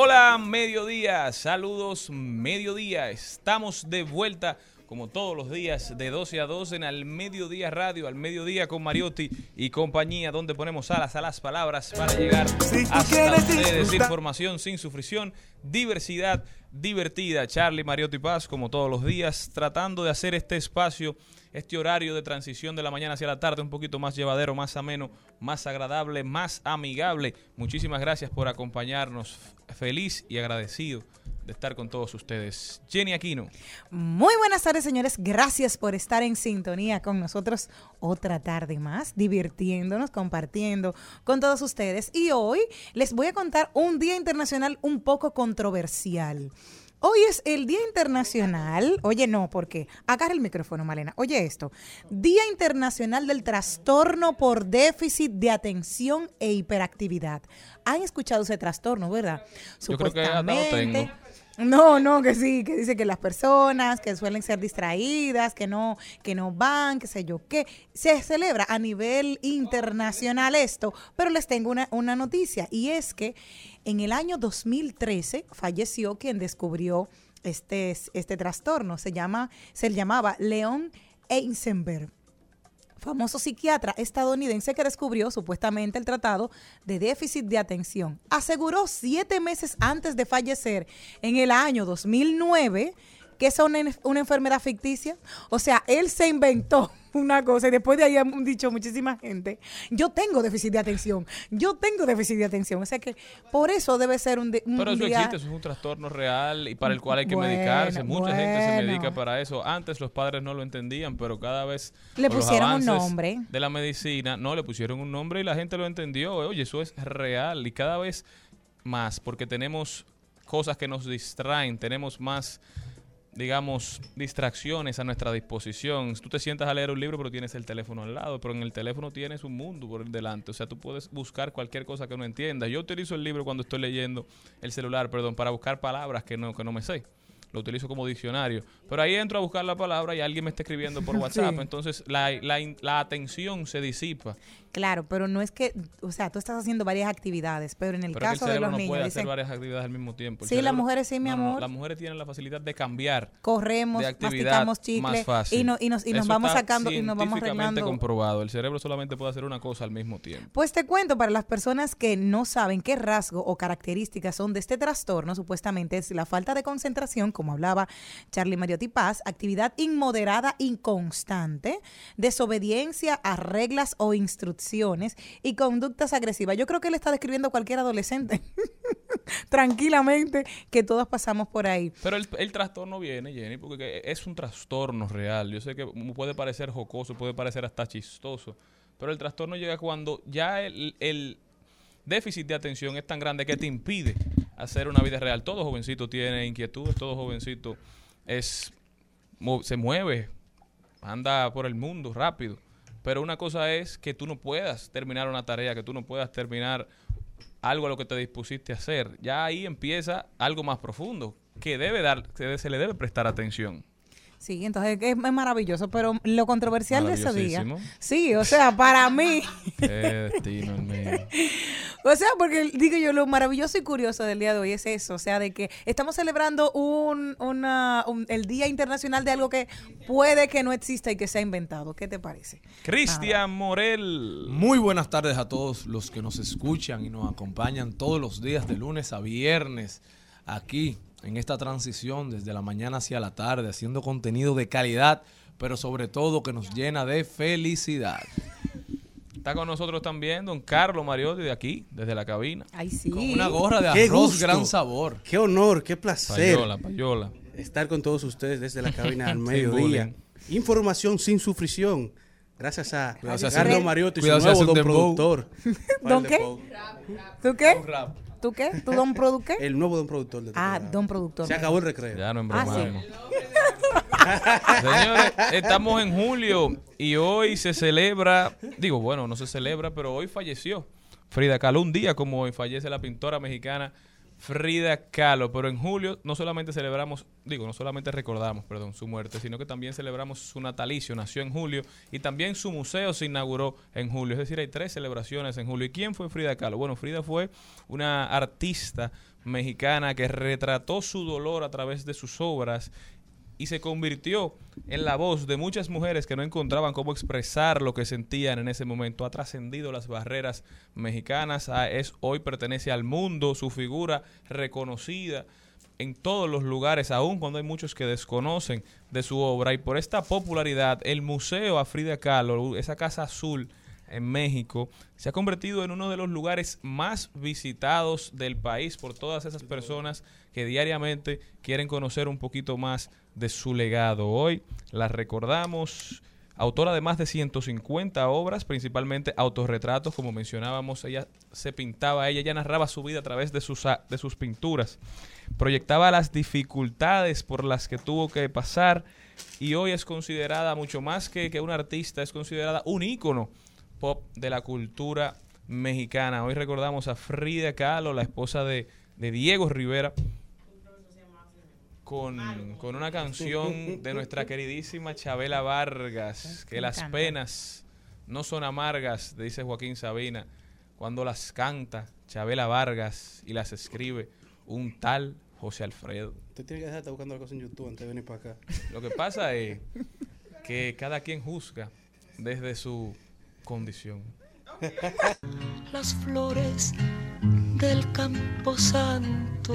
Hola, mediodía, saludos, mediodía. Estamos de vuelta como todos los días de 12 a 2 en Al Mediodía Radio, Al Mediodía con Mariotti y compañía, donde ponemos alas a las palabras para llegar hasta ustedes. Información sin sufrición, diversidad divertida. Charlie Mariotti Paz, como todos los días, tratando de hacer este espacio, este horario de transición de la mañana hacia la tarde un poquito más llevadero, más ameno, más agradable, más amigable. Muchísimas gracias por acompañarnos. Feliz y agradecido de estar con todos ustedes. Jenny Aquino. Muy buenas tardes, señores. Gracias por estar en sintonía con nosotros otra tarde más, divirtiéndonos, compartiendo con todos ustedes. Y hoy les voy a contar un día internacional un poco controversial. Hoy es el Día Internacional, oye no, ¿por qué? Agarra el micrófono, Malena. Oye esto, Día Internacional del Trastorno por Déficit de Atención e Hiperactividad. ¿Han escuchado ese trastorno, verdad? Yo creo que lo tengo. No, no, que sí, que dice que las personas que suelen ser distraídas, que no, que no van, qué sé yo qué, se celebra a nivel internacional esto, pero les tengo una, una noticia y es que en el año 2013 falleció quien descubrió este, este trastorno, se llama, se llamaba Leon Eisenberg famoso psiquiatra estadounidense que descubrió supuestamente el tratado de déficit de atención. Aseguró siete meses antes de fallecer, en el año 2009, que es una, una enfermedad ficticia. O sea, él se inventó una cosa y después de ahí han dicho muchísima gente, yo tengo déficit de atención, yo tengo déficit de atención. O sea que por eso debe ser un, un Pero eso día- existe, eso es un trastorno real y para el cual hay que Bueno, medicarse. Mucha gente se medica para eso. Antes los padres no lo entendían, pero cada vez Le pusieron un nombre. de la medicina, no le pusieron un nombre y la gente lo entendió. Oye, eso es real y cada vez más porque tenemos cosas que nos distraen, tenemos más digamos, distracciones a nuestra disposición. Tú te sientas a leer un libro, pero tienes el teléfono al lado, pero en el teléfono tienes un mundo por delante. O sea, tú puedes buscar cualquier cosa que no entiendas. Yo utilizo el libro cuando estoy leyendo el celular, perdón, para buscar palabras que no, que no me sé. Lo utilizo como diccionario. Pero ahí entro a buscar la palabra y alguien me está escribiendo por WhatsApp. Sí. Entonces la, la, la atención se disipa. Claro, pero no es que, o sea, tú estás haciendo varias actividades, pero en el Pero es que caso el de cerebro los no niños puede hacer dicen, varias actividades al mismo tiempo. El Sí, las mujeres sí, mi no, no, no, amor. las mujeres tienen la facilidad de cambiar. corremos, de masticamos más chicle fácil. y, no- y nos, y nos Eso vamos sacando y nos vamos arreglando. comprobado. El cerebro solamente puede hacer una cosa al mismo tiempo. Pues te cuento, para las personas que no saben qué rasgo o características son de este trastorno, supuestamente es la falta de concentración, como hablaba Charlie Mariotti Paz, actividad inmoderada inconstante, desobediencia a reglas o instrucciones y conductas agresivas. Yo creo que él está describiendo a cualquier adolescente, tranquilamente, que todos pasamos por ahí. Pero el, trastorno viene, Jenny, porque que es un trastorno real. Yo sé que puede parecer jocoso, puede parecer hasta chistoso, pero el trastorno llega cuando ya el déficit de atención es tan grande que te impide hacer una vida real. Todo jovencito tiene inquietudes, todo jovencito es se mueve, anda por el mundo rápido. Pero una cosa es que tú no puedas terminar una tarea, que tú no puedas terminar algo a lo que te dispusiste a hacer. Ya ahí empieza algo más profundo, que debe dar, que se le debe prestar atención. Sí, entonces es, es maravilloso, pero lo controversial de ese día. Sí, o sea, para mí, Qué destino mío. o sea, porque digo yo, lo maravilloso y curioso del día de hoy es eso, o sea, de que estamos celebrando un, una, un- el Día Internacional de algo que puede que no exista y que se ha inventado. ¿Qué te parece? Cristian Morel. Muy buenas tardes a todos los que nos escuchan y nos acompañan todos los días de lunes a viernes aquí en esta transición desde la mañana hacia la tarde, haciendo contenido de calidad, pero sobre todo que nos llena de felicidad. Está con nosotros también don Carlos Mariotti de aquí, desde la cabina. Ay, sí. Con una gorra de Qué arroz gusto. gran sabor. Qué honor, qué placer Payola, payola. estar con todos ustedes desde la cabina al mediodía. Información sin sufrición. Gracias a Carlos Mariotti, su nuevo don productor. ¿Don qué? ¿Tú qué? ¿Tú qué? ¿Tú don produ qué? El nuevo don productor de Ah, programa. don productor. Se acabó el recreo. Ya no Ah, sí. embromamos. Señores, estamos en julio y hoy se celebra, digo, bueno, no se celebra, pero hoy falleció Frida Kahlo. Un día como hoy fallece la pintora mexicana Frida Kahlo. Pero en julio no solamente celebramos, digo, no solamente recordamos, perdón, su muerte, sino que también celebramos su natalicio. Nació en julio y también su museo se inauguró en julio. Es decir, hay tres celebraciones en julio. ¿Y quién fue Frida Kahlo? Bueno, Frida fue una artista mexicana que retrató su dolor a través de sus obras y se convirtió en la voz de muchas mujeres que no encontraban cómo expresar lo que sentían en ese momento. Ha trascendido las barreras mexicanas, es hoy pertenece al mundo, su figura reconocida en todos los lugares, aun cuando hay muchos que desconocen de su obra. Y por esta popularidad, el Museo a Frida Kahlo, esa casa azul en México, se ha convertido en uno de los lugares más visitados del país por todas esas personas que diariamente quieren conocer un poquito más de su legado. Hoy la recordamos, autora de más de 150 obras, principalmente autorretratos, como mencionábamos, ella se pintaba, ella ya narraba su vida a través de sus, de sus pinturas, proyectaba las dificultades por las que tuvo que pasar y hoy es considerada mucho más que, que artista, es considerada un ícono pop de la cultura mexicana. Hoy recordamos a Frida Kahlo, la esposa de, de Diego Rivera, con, con una canción de nuestra queridísima Chabela Vargas, que las penas no son amargas, dice Joaquín Sabina, cuando las canta Chabela Vargas y las escribe un tal José Alfredo. Usted tiene que dejar de estar buscando cosas en YouTube antes de venir para acá. Lo que pasa es que cada quien juzga desde su condición. las flores del campo santo.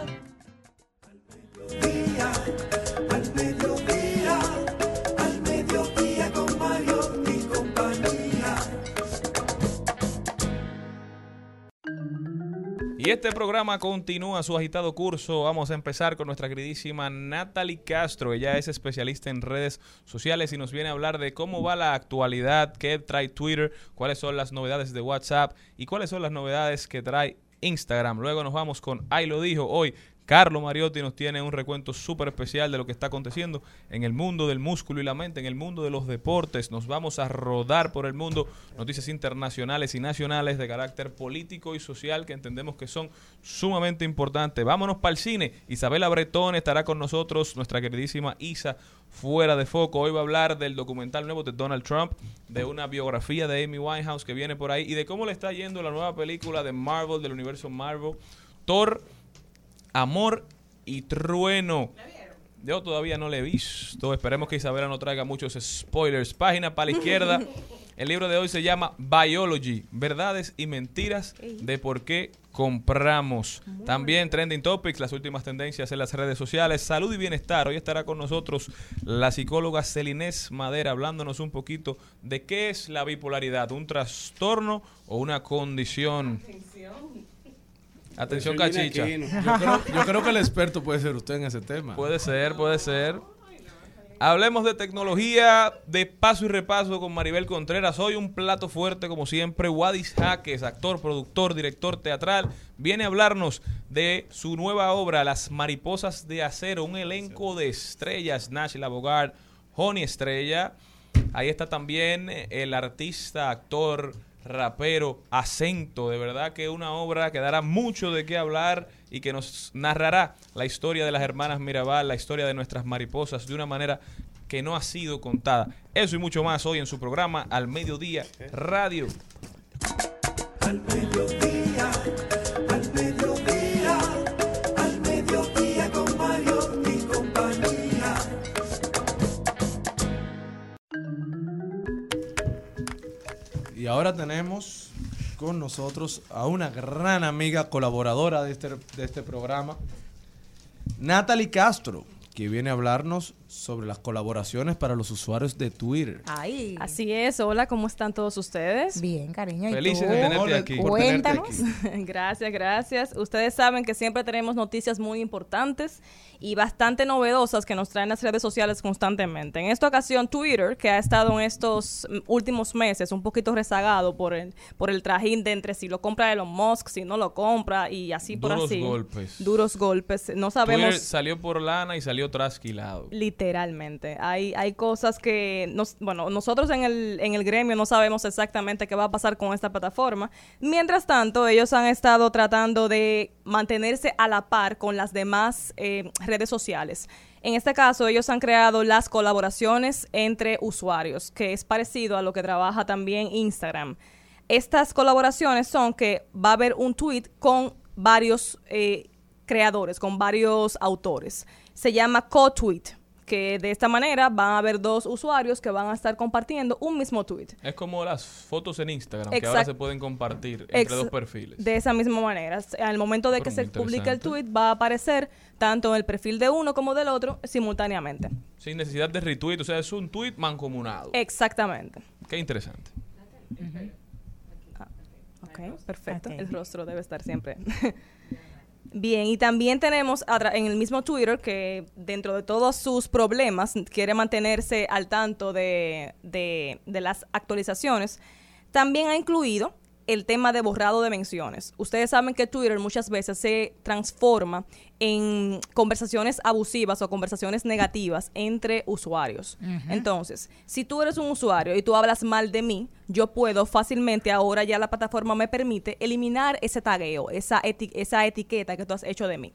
Y este programa continúa su agitado curso. Vamos a empezar con nuestra queridísima Natalie Castro. Ella es especialista en redes sociales y nos viene a hablar de cómo va la actualidad, qué trae Twitter, cuáles son las novedades de WhatsApp y cuáles son las novedades que trae Instagram. Luego nos vamos con Ay lo dijo hoy. Carlo Mariotti nos tiene un recuento súper especial de lo que está aconteciendo en el mundo del músculo y la mente, en el mundo de los deportes. Nos vamos a rodar por el mundo noticias internacionales y nacionales de carácter político y social que entendemos que son sumamente importantes. Vámonos para el cine. Isabela Bretón estará con nosotros, nuestra queridísima Isa fuera de foco. Hoy va a hablar del documental nuevo de Donald Trump, de una biografía de Amy Winehouse que viene por ahí y de cómo le está yendo la nueva película de Marvel, del universo Marvel, Thor Amor y Trueno. Yo todavía no le he visto. Esperemos que Isabela no traiga muchos spoilers. Página para la izquierda. El libro de hoy se llama Biology, verdades y mentiras de por qué compramos. También Trending Topics, las últimas tendencias en las redes sociales. Salud y bienestar. Hoy estará con nosotros la psicóloga Celinés Madera hablándonos un poquito de qué es la bipolaridad, un trastorno o una condición. Atención, cachicha. Yo creo, yo creo que el experto puede ser usted en ese tema. Puede ser, puede ser. Hablemos de tecnología de paso y repaso con Maribel Contreras. Hoy un plato fuerte, como siempre. Wadis Jaques, actor, productor, director teatral, viene a hablarnos de su nueva obra, Las Mariposas de Acero. Un elenco de estrellas, Nash Bogart, Honey Estrella. Ahí está también el artista, actor, rapero, acento. De verdad que una obra que dará mucho de qué hablar y que nos narrará la historia de las hermanas Mirabal, la historia de nuestras mariposas de una manera que no ha sido contada. Eso y mucho más hoy en su programa Al Mediodía Radio. Al mediodía, Y ahora tenemos con nosotros a una gran amiga colaboradora de este, de este programa, Natalie Castro, que viene a hablarnos sobre las colaboraciones para los usuarios de Twitter. Ay. Así es, hola, ¿cómo están todos ustedes? Bien, cariño. ¿y Felices tú? de tenerte Hola, aquí. tenerte Cuéntanos. aquí. gracias, gracias. Ustedes saben que siempre tenemos noticias muy importantes y bastante novedosas que nos traen las redes sociales constantemente. En esta ocasión, Twitter, que ha estado en estos últimos meses un poquito rezagado por el, por el trajín de entre si lo compra Elon Musk, si no lo compra y así por Duros así. golpes. Duros golpes. No Twitter sabemos salió por lana y salió trasquilado. Literalmente. Hay, hay cosas que, bueno, nosotros en el, en el gremio no sabemos exactamente qué va a pasar con esta plataforma. Mientras tanto, ellos han estado tratando de mantenerse a la par con las demás eh, redes sociales. En este caso, ellos han creado las colaboraciones entre usuarios, que es parecido a lo que trabaja también Instagram. Estas colaboraciones son que va a haber un tweet con varios eh, creadores, con varios autores. Se llama co-tweet, que de esta manera van a haber dos usuarios que van a estar compartiendo un mismo tweet. Es como las fotos en Instagram, que ahora se pueden compartir entre Ex- dos perfiles. De esa misma manera. Al momento de Pero que se publique el tweet, va a aparecer tanto en el perfil de uno como del otro simultáneamente. Sin necesidad de retweet, o sea, es un tweet mancomunado. Exactamente. Qué interesante. Ok, perfecto. El rostro debe estar siempre. Bien, y también tenemos en el mismo Twitter que dentro de todos sus problemas quiere mantenerse al tanto de- de las actualizaciones. También ha incluido el tema de borrado de menciones. Ustedes saben que Twitter muchas veces se transforma en conversaciones abusivas o conversaciones negativas entre usuarios. Entonces, si tú eres un usuario y tú hablas mal de mí, yo puedo fácilmente, ahora ya la plataforma me permite eliminar ese tagueo, esa, eti- esa etiqueta que tú has hecho de mí.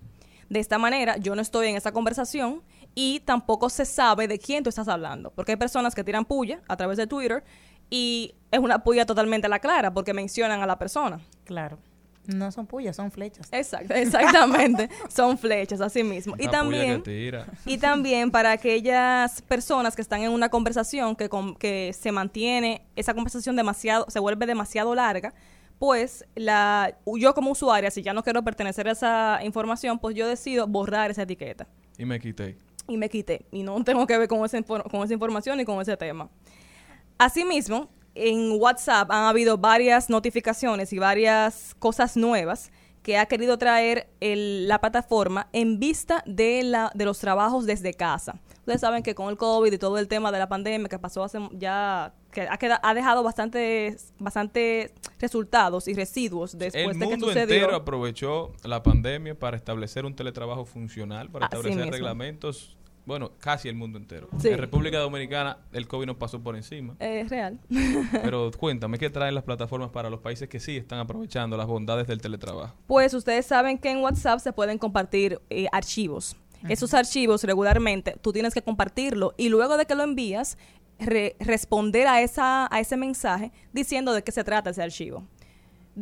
De esta manera, yo no estoy en esa conversación y tampoco se sabe de quién tú estás hablando. Porque hay personas que tiran puya a través de Twitter y es una puya totalmente a la clara porque mencionan a la persona. Claro. No son puyas, son flechas. Exacto, exactamente. Son flechas, así mismo. Y Una también, y también para aquellas personas que están en una conversación que, con- que se mantiene, esa conversación demasiado, se vuelve demasiado larga, pues la, yo como usuaria, si ya no quiero pertenecer a esa información, pues yo decido borrar esa etiqueta. Y me quité. Y me quité. Y no tengo que ver con esa, infor- con esa información ni con ese tema. Asimismo, en WhatsApp han habido varias notificaciones y varias cosas nuevas que ha querido traer el- la plataforma en vista de, la, de los trabajos desde casa. Ustedes saben que con el COVID y todo el tema de la pandemia que pasó hace ya, que ha, queda- ha dejado bastantes bastante resultados y residuos después El de que mundo sucedió. entero aprovechó la pandemia para establecer un teletrabajo funcional, para Así establecer mismo. reglamentos. Bueno, casi el mundo entero. Sí. En República Dominicana el COVID nos pasó por encima. Es real. Pero cuéntame, ¿qué traen las plataformas para los países que sí están aprovechando las bondades del teletrabajo? Pues ustedes saben que en WhatsApp se pueden compartir eh, archivos. Esos archivos regularmente tú tienes que compartirlo y luego de que lo envías, re- responder a, esa, a ese mensaje diciendo de qué se trata ese archivo.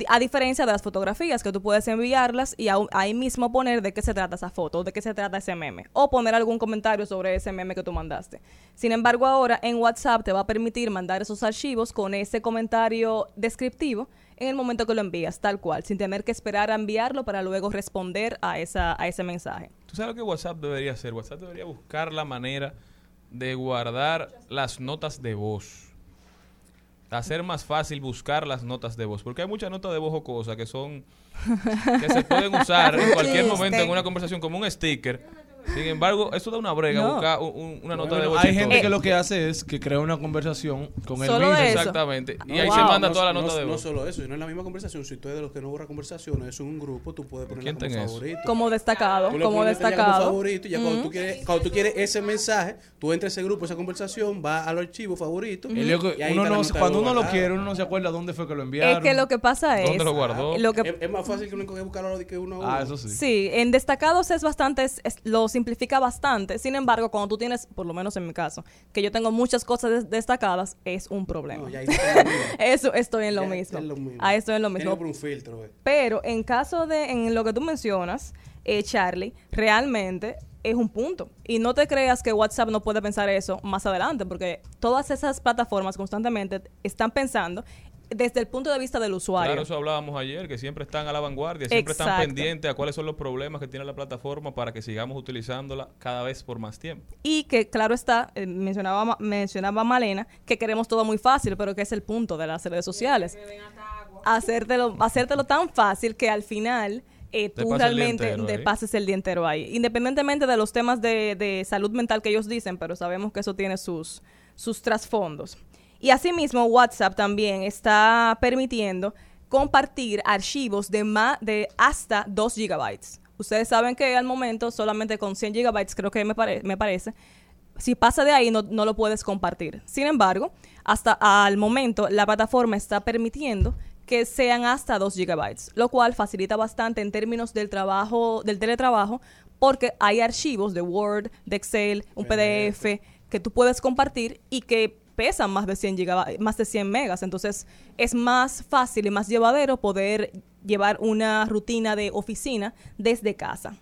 A diferencia de las fotografías, que tú puedes enviarlas y ahí mismo poner de qué se trata esa foto, de qué se trata ese meme, o poner algún comentario sobre ese meme que tú mandaste. Sin embargo, ahora en WhatsApp te va a permitir mandar esos archivos con ese comentario descriptivo en el momento que lo envías, tal cual, sin tener que esperar a enviarlo para luego responder a, esa, a ese mensaje. ¿Tú sabes lo que WhatsApp debería hacer? WhatsApp debería buscar la manera de guardar las notas de voz. Hacer más fácil buscar las notas de voz. Porque hay muchas notas de voz o cosas que son. que se pueden usar en cualquier momento en una conversación como un sticker. Sin embargo, eso da una brega, No. buscar un- un- una nota de Bueno, voz hay gente que lo que hace es que crea una conversación con el mismo. eso. Exactamente. Y No, ahí wow. se manda no, toda la no- nota de No voz. solo eso, sino en la misma conversación. Si tú eres de los que no borra conversaciones, es un grupo, tú puedes ponerla ¿Quién como favorito. Como destacado, Tú lo como ya como destacado. favorito y ya cuando, tú quieres, cuando tú quieres ese mensaje, tú entras a ese grupo, esa conversación, vas al archivo favorito. Y luego, y ahí uno no- de cuando uno lo quiere, uno no se acuerda dónde fue que lo enviaron. Es que lo que pasa es... ¿Dónde lo guardó? Lo que Es, es más fácil que uno coge buscar ahora de que uno a uno. Ah, eso sí. Sí, en destacados es bastante, es- es- lo simplifica bastante. Sin embargo, cuando tú tienes, por lo menos en mi caso, que yo tengo muchas cosas des- destacadas, es un problema. No, ya ahí. Eso estoy en lo Ya mismo. está lo mismo. Ah, estoy en lo mismo. un filtro, eh. Pero en caso de, en lo que tú mencionas, eh, Charlie, realmente es un punto. Y no te creas que WhatsApp no puede pensar eso más adelante, porque todas esas plataformas constantemente están pensando desde el punto de vista del usuario. Claro, eso hablábamos ayer, que siempre están a la vanguardia, siempre están pendientes a cuáles son los problemas que tiene la plataforma para que sigamos utilizándola cada vez por más tiempo. Y que, claro está, eh, mencionaba, mencionaba Malena, que queremos todo muy fácil, pero que es el punto de las redes sociales. Hacértelo, hacértelo tan fácil que al final eh, tú pases el día realmente entero te pases el día entero ahí. Independientemente de los temas de, de salud mental que ellos dicen, pero sabemos que eso tiene sus, sus trasfondos. Y asimismo, WhatsApp también está permitiendo compartir archivos de, ma- de hasta 2 gigabytes. Ustedes saben que al momento solamente con 100 gigabytes, creo que me, pare- me parece, si pasa de ahí no, no lo puedes compartir. Sin embargo, hasta al momento la plataforma está permitiendo que sean hasta 2 gigabytes, lo cual facilita bastante en términos del trabajo, del teletrabajo, porque hay archivos de Word, de Excel, un PDF que tú puedes compartir y que pesan más de 100 gigabytes, más de 100 megas, entonces es más fácil y más llevadero poder llevar una rutina de oficina desde casa.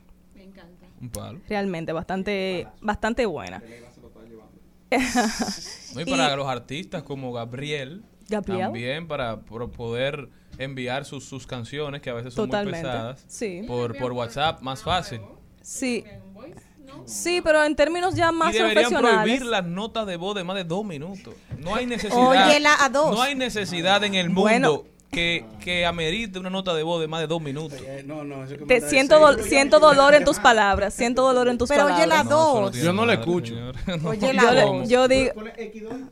Un palo. Realmente bastante bastante buena. No, y Y- para los artistas como Gabriel, Gabriel. también para poder enviar sus, sus canciones, que a veces son Totalmente, muy pesadas, sí. por, por WhatsApp, más fácil. Sí. Sí, pero en términos ya más y deberían profesionales. prohibir las notas de voz de más de dos minutos. No hay necesidad. Óyela a dos. No hay necesidad en el mundo Bueno. Que, que amerite una nota de voz de más de dos minutos. Eh, no, no, eso que Te siento, dol- siento dolor en tus palabras, siento dolor en tus Pero palabras. oye la No, dos. Yo no le madre, escucho. señor. Oye yo, la le- dos. yo digo, No, yo la escucho X2.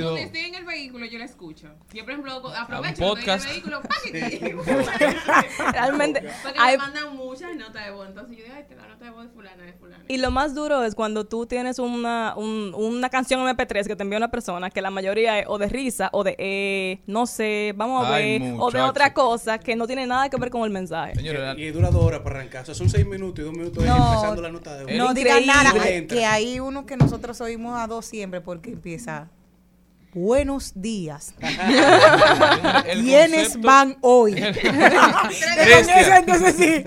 cuando estoy en el vehículo, yo la escucho. Yo, por ejemplo, aprovecho podcast. en el vehículo, realmente Porque hay- me mandan muchas notas de voz. Entonces yo digo, ay, la nota de voz de fulana, de fulana. y lo más duro es cuando tú tienes una, un- una canción MP3 que te envía una persona que la mayoría es o de risa o de eh, no sé, vamos a Ay, o de otra cosa que no tiene nada que ver con el mensaje. Señores, la- Y dura dos horas para arrancar. O sea, son seis minutos y dos minutos No. empezando la nota de voz. No digan nada, que hay uno que nosotros oímos a dos siempre porque empieza. Buenos días. ¿Quiénes concepto- van hoy? Entonces sí.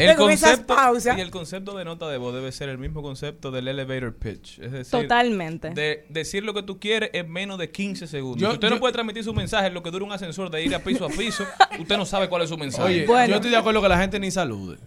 El esas concepto, pausas. y el concepto de nota de voz debe ser el mismo concepto del elevator pitch. Es decir, Totalmente. de decir lo que tú quieres en menos de 15 segundos. Yo- Si usted no puede transmitir su mensaje en lo que dura un ascensor de ir a piso a piso, usted no sabe cuál es su mensaje. Oye, Bueno. yo estoy de acuerdo que la gente ni salude.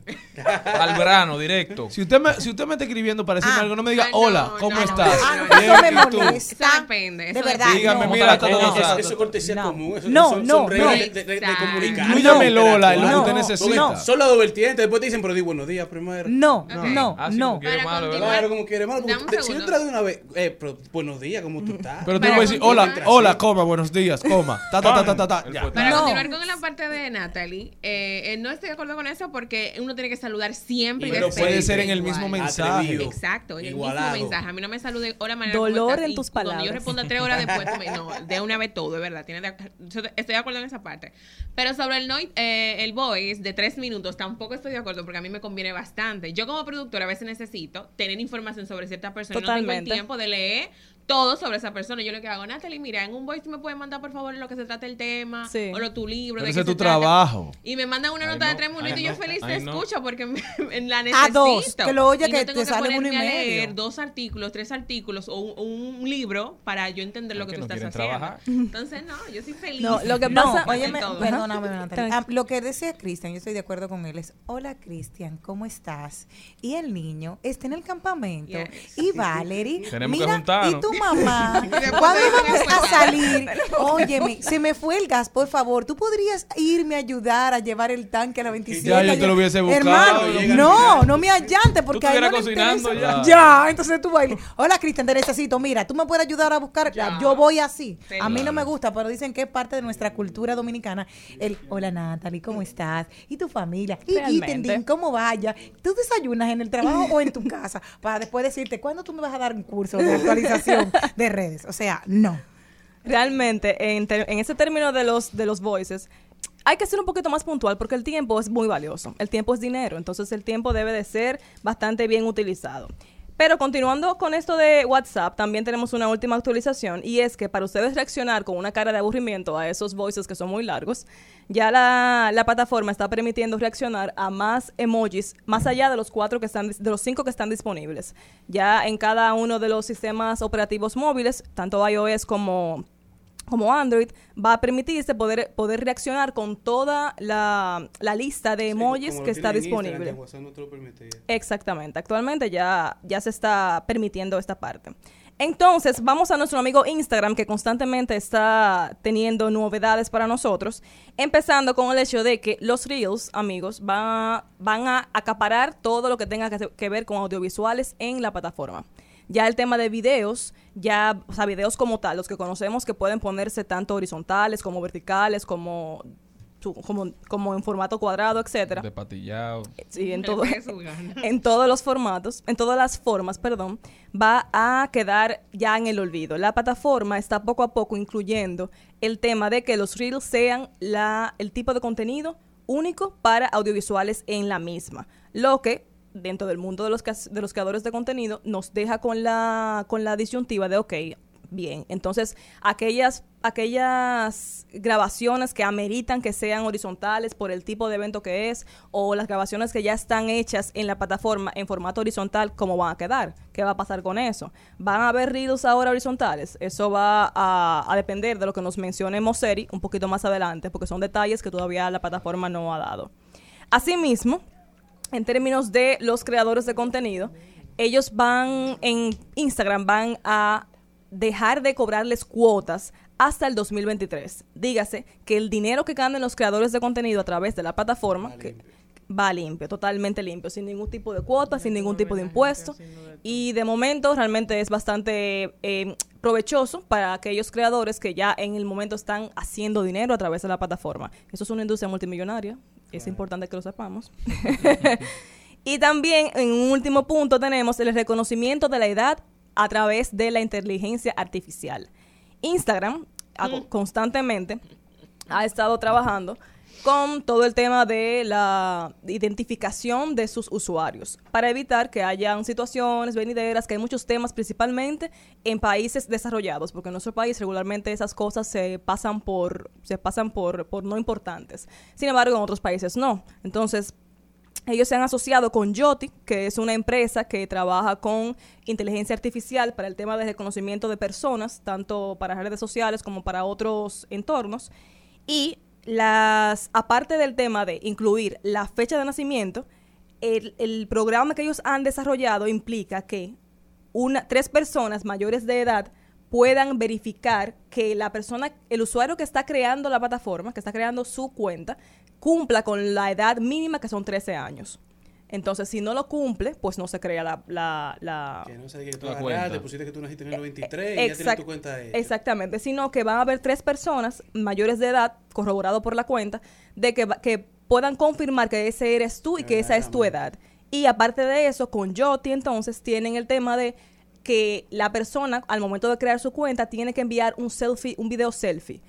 Al grano, directo. Si usted me, si usted me está escribiendo para decirme Ah. algo, no me diga, no, hola, no, ¿cómo no, estás? no, eso me molesta. Depende, de verdad. Dígame, no. mira. Eso es cortesía No. común. No, no, no. de, comunicar. Inclúyame, No, Lola, lo que usted necesita. Son las dos vertientes. Después te dicen, pero di buenos días primero. No, no, Ah, no. ¿verdad? Claro, como quiere, malo. te- Si yo entras de una vez, eh, pero buenos días, ¿cómo tú estás? Pero tú Para no puedes decir, hola, hola, coma, buenos días, coma. Ta, ta, ta, ta, ta. Para continuar con la parte de Natalie, eh, eh, no estoy de acuerdo con eso porque uno tiene que saludar siempre y Pero puede ser en el mismo mensaje. Exacto, en el mismo mensaje. A mí no me salude, hola. ¿cómo Dolor en tus Cuando yo palabras. responda tres horas después, no, de una vez todo, es verdad. Tiene de- estoy de acuerdo en esa parte. Pero sobre el, noi- eh, el voice de tres minutos, tampoco estoy de acuerdo porque a mí me conviene bastante. Yo como productora a veces necesito tener información sobre cierta persona. y No tengo el tiempo de leer todo sobre esa persona. Yo lo que hago, Natalie, mira, en un voice me puedes mandar por favor en lo que se trata el tema Sí. o lo tu libro. Pero de ese es tu trata. trabajo. Y me mandan una nota no, de tres minutos y yo no, feliz te no. escucho porque me, la necesito. A dos, que lo oye Y no que tengo te sale uno y a medio. leer dos artículos, tres artículos o un, un libro para yo entender lo que, que tú no estás haciendo. trabajar. Entonces, no, yo soy feliz. No, lo que No, pasa- óyeme, En todo. perdóname, Natalia. Ah, lo que decía Cristian, yo estoy de acuerdo con él, es, hola Cristian, ¿cómo estás? Y el niño está en el campamento. Yes. Y Valerie, Tenemos que mira, juntarnos. y tu mamá, después ¿cuándo vamos a salir? Óyeme, se me fue el gas, por favor, ¿tú podrías irme a ayudar a llevar el tanque a la 27? Ya, yo te lo hubiese buscado, Hermano, no, no me allante porque Tú a él no cocinando ya. Ya, entonces tú bailas. Hola, Cristian, te necesito. Mira, tú me puedes ayudar a buscar. Ya. Yo voy así. Sí. A mí no me gusta, pero dicen que es parte de nuestra cultura dominicana. El, hola, Natalie, ¿cómo estás? ¿Y tu familia? ¿Y. Gitendín, cómo vaya? ¿Tú desayunas en el trabajo o en tu casa? Para después decirte, ¿cuándo tú me vas a dar un curso de actualización de redes? O sea, no. Realmente, en, en ese término de los, de los voices, hay que ser un poquito más puntual porque el tiempo es muy valioso. El tiempo es dinero, entonces el tiempo debe de ser bastante bien utilizado. Pero continuando con esto de WhatsApp, también tenemos una última actualización y es que para ustedes reaccionar con una cara de aburrimiento a esos voices que son muy largos, ya la, la plataforma está permitiendo reaccionar a más emojis más allá de los cuatro que están de los cinco que están disponibles. Ya en cada uno de los sistemas operativos móviles, tanto iOS como como Android, va a permitirse poder, poder reaccionar con toda la, la lista de emojis que está disponible. que no. Exactamente. Actualmente ya, ya se está permitiendo esta parte. Entonces, vamos a nuestro amigo Instagram que constantemente está teniendo novedades para nosotros. Empezando con el hecho de que los Reels, amigos, van a, van a acaparar todo lo que tenga que, que ver con audiovisuales en la plataforma. Ya el tema de videos, ya, o sea, videos como tal, los que conocemos que pueden ponerse tanto horizontales como verticales, como, su- como, como en formato cuadrado, etcétera. De patillado. Sí, en todo, en todos los formatos, en todas las formas, perdón, va a quedar ya en el olvido. La plataforma está poco a poco incluyendo el tema de que los reels sean la, el tipo de contenido único para audiovisuales en la misma, lo que dentro del mundo de los, de los creadores de contenido nos deja con la, con la disyuntiva de, ok, bien, entonces aquellas, aquellas grabaciones que ameritan que sean horizontales por el tipo de evento que es, o las grabaciones que ya están hechas en la plataforma en formato horizontal, ¿cómo van a quedar? ¿Qué va a pasar con eso? ¿Van a haber reels ahora horizontales? Eso va a, a depender de lo que nos mencione Moseri un poquito más adelante, porque son detalles que todavía la plataforma no ha dado. Asimismo, en términos de los creadores de contenido, ellos van en Instagram van a dejar de cobrarles cuotas hasta el 2023. Dígase que el dinero que ganen los creadores de contenido a través de la plataforma que- va limpio, totalmente limpio, sin ningún tipo de cuota, sin ningún tipo de impuesto. Y de momento realmente es bastante eh, provechoso para aquellos creadores que ya en el momento están haciendo dinero a través de la plataforma. Eso es una industria multimillonaria, es importante que lo sepamos. y también en un último punto tenemos el reconocimiento de la edad a través de la inteligencia artificial. Instagram ha- constantemente ha estado trabajando con todo el tema de la identificación de sus usuarios para evitar que hayan situaciones venideras, que hay muchos temas principalmente en países desarrollados, porque en nuestro país regularmente esas cosas se pasan por se pasan por, por no importantes. Sin embargo, en otros países no. Entonces, ellos se han asociado con Yoti, que es una empresa que trabaja con inteligencia artificial para el tema de reconocimiento de personas, tanto para redes sociales como para otros entornos. Y las, aparte del tema de incluir la fecha de nacimiento, el, programa que ellos han desarrollado implica que una, tres personas mayores de edad puedan verificar que la persona, el usuario que está creando la plataforma, que está creando su cuenta, cumpla con la edad mínima que son 13 años. Entonces, si no lo cumple, pues no se crea la... la, la- Que no sé que tú cuenta. pusiste que tú naciste en el 93 y ya tienes tu cuenta hecha. Exactamente, sino que van a haber tres personas mayores de edad, corroborado por la cuenta, de que, va- que puedan confirmar que ese eres tú y que esa es tu edad. Y aparte de eso, con Yoti entonces tienen el tema de que la persona al momento de crear su cuenta tiene que enviar un selfie, un video selfie,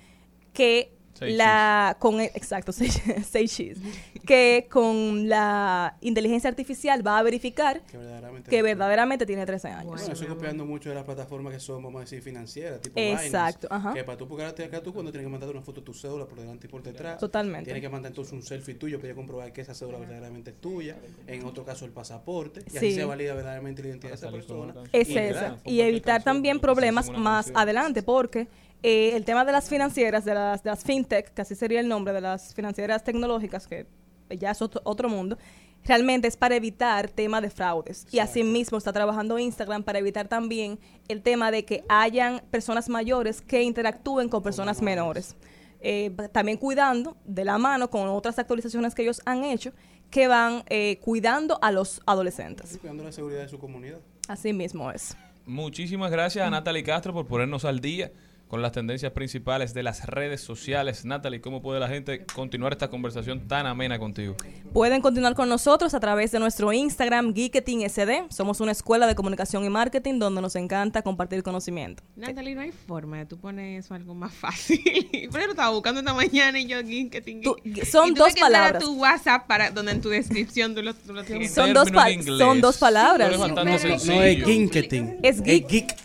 que La con el- exacto seis, seis cheese, que con la inteligencia artificial va a verificar Que verdaderamente. que verdaderamente tiene 13 años. Bueno, eso copiando mucho de las plataformas que son, vamos a decir, financieras, tipo Exacto, Binance, ajá. Que para tú buscarte acá, tú cuando tienes que mandar una foto de tu cédula por delante y por detrás. Totalmente. Tienes que mandar entonces un selfie tuyo para comprobar que esa cédula verdaderamente es tuya. En otro caso, el pasaporte. Y Sí. así se valida verdaderamente la identidad de esa persona. Es Y esa. Y evitar también problemas más adelante, porque eh, el tema de las financieras, de las, de las fintech, que así sería el nombre de las financieras tecnológicas, que ya es otro, otro mundo, realmente es para evitar tema de fraudes. Y asimismo está trabajando Instagram para evitar también el tema de que hayan personas mayores que interactúen con personas menores. Eh, también cuidando de la mano con otras actualizaciones que ellos han hecho que van eh, cuidando a los adolescentes. Cuidando la seguridad de su comunidad. Así mismo es. Muchísimas gracias a Natalie Castro por ponernos al día con las tendencias principales de las redes sociales. Natalie, ¿cómo puede la gente continuar esta conversación tan amena contigo? Pueden continuar con nosotros a través de nuestro Instagram, Geeketing SD. Somos una escuela de comunicación y marketing donde nos encanta compartir conocimiento. Natalie, no hay forma de tú poner eso algo más fácil. Pero estaba buscando esta mañana y yo Ginketing. Tú- Y son tuve dos que palabras. tu WhatsApp para donde en tu descripción tú lo, tú lo tienes. Son dos, son dos palabras. No, es ginketing. Es geek.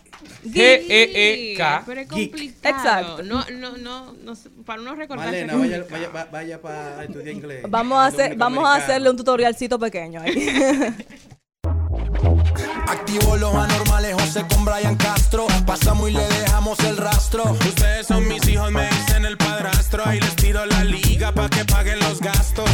Geek. G-E-E-K. Pero es complicado. Exacto. No, no, no, no para uno recordarse. Malena, vaya, vaya, va- vaya para estudiar inglés. Vamos a hacer, vamos a hacerle un tutorialcito pequeño ahí. Activo los anormales, José con Brian Castro. Pasamos y le dejamos el rastro. Ustedes son mis hijos, me dicen el padrastro. Ahí les tiro la liga pa' que paguen los gastos.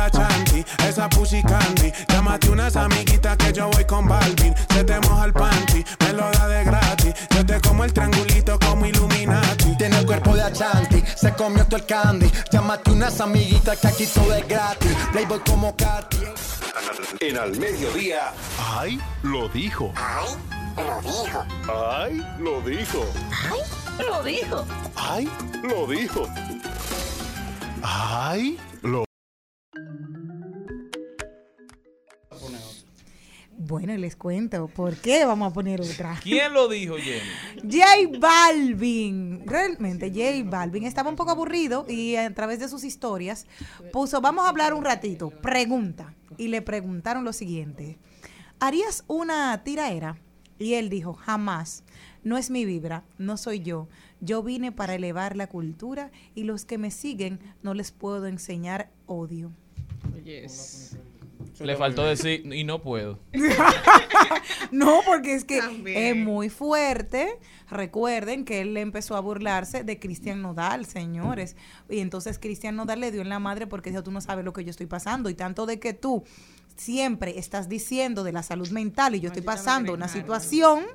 La chanti, esa pussy candy. Llámate unas amiguitas que yo voy con Balvin. Se te moja el panty, me lo da de gratis. Yo te como el triangulito como Illuminati. Tiene el cuerpo de Achanti, se comió todo el candy. Llámate unas amiguitas que aquí todo es gratis. Playboy como Katy. En al mediodía. ¡Ay! Lo dijo. ¡Ay! Lo dijo. ¡Ay! Lo dijo. ¡Ay! Lo dijo. ¡Ay! Lo dijo. ¡Ay! Lo Bueno, les cuento por qué vamos a poner otra. ¿Quién lo dijo, Jenny? J Balvin. Realmente, J Balvin estaba un poco aburrido y a través de sus historias puso, vamos a hablar un ratito, pregunta. Y le preguntaron lo siguiente, ¿harías una tiraera? Y él dijo, jamás, no es mi vibra, no soy yo. Yo vine para elevar la cultura y los que me siguen no les puedo enseñar odio. Yes. Le faltó decir, y no puedo. No, porque es que También. es muy fuerte. Recuerden que él empezó a burlarse de Cristian Nodal, señores. Y entonces Cristian Nodal le dio en la madre porque dijo, tú no sabes lo que yo estoy pasando. Y tanto de que tú siempre estás diciendo de la salud mental y yo estoy pasando una situación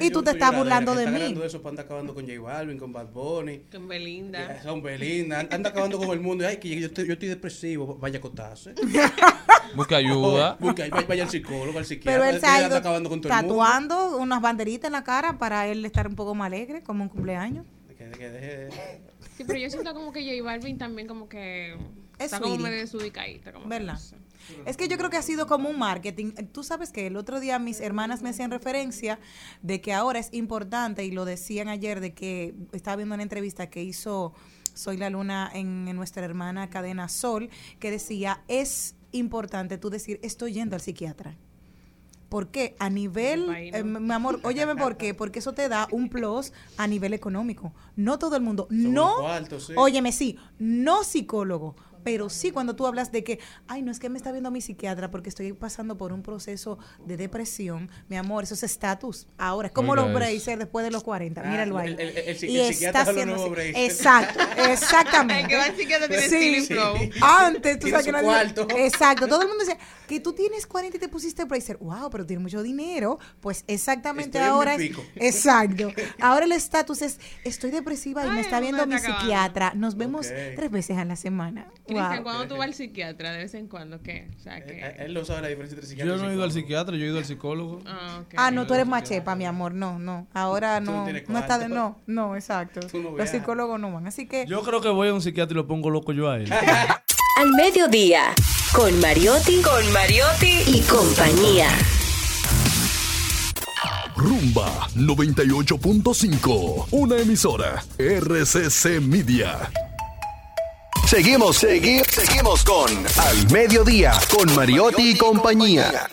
y tú te estás burlando de mí. eso andar acabando con J Balvin, con Bad Bunny. Con Belinda. Son Belinda, anda acabando con el mundo. Ay, que yo estoy, yo estoy depresivo, vaya a acotarse. Busca ayuda. Busca, vaya, al psicólogo, al psiquiatra. Pero él se anda ha ido con tatuando unas banderitas en la cara para él estar un poco más alegre, como un cumpleaños. Sí, pero yo siento como que J Balvin también como que Es está como medio desubicadita. Como que ¿Verdad? no sé. Es que yo creo que ha sido como un marketing. Tú sabes que el otro día mis hermanas me hacían referencia de que ahora es importante, y lo decían ayer, de que estaba viendo una entrevista que hizo Soy la Luna en, en nuestra hermana cadena Sol, que decía, es importante tú decir, estoy yendo al psiquiatra. ¿Por qué? A nivel, eh, mi amor, óyeme por qué, porque eso te da un plus a nivel económico. No todo el mundo, Sobre no, el cuarto, sí. óyeme, sí, no psicólogo, pero sí cuando tú hablas de que, ay, no es que me está viendo mi psiquiatra porque estoy pasando por un proceso de depresión, mi amor, eso es estatus. Ahora, es como los bracer después de los 40, Ah, míralo ahí. el- el- Y el psiquiatra está bracer. Exacto, exactamente. El que va al psiquiatra tiene Sí. Flow. Antes, tú sabes que nadie- cuarto. Exacto, todo el mundo decía que tú tienes 40 y te pusiste bracer. Wow, pero tienes mucho dinero. Pues exactamente Estoy en ahora es. pico. Exacto. Ahora el estatus es: estoy depresiva y Ay, me está viendo mi psiquiatra. Nos vemos tres veces a la semana. Cristian, Wow. cuando tú vas al psiquiatra, de vez en cuando, ¿qué? O sea, Eh, que... eh, Él no sabe la diferencia entre psiquiatra Yo no he ido al psiquiatra, yo he ido al psicólogo. Ah, ok. Ah, no, tú eres machepa, mi amor. No, no. Ahora Tú no no. No está de. No, no, exacto. Tú no Los psicólogos no van. Así que. Yo creo que voy a un psiquiatra y lo pongo loco yo a él. Al mediodía, con Mariotti, con Mariotti y compañía. Rumba 98.5. Una emisora. RCC Media. Seguimos, seguimos, seguimos con Al Mediodía, con Mariotti y compañía.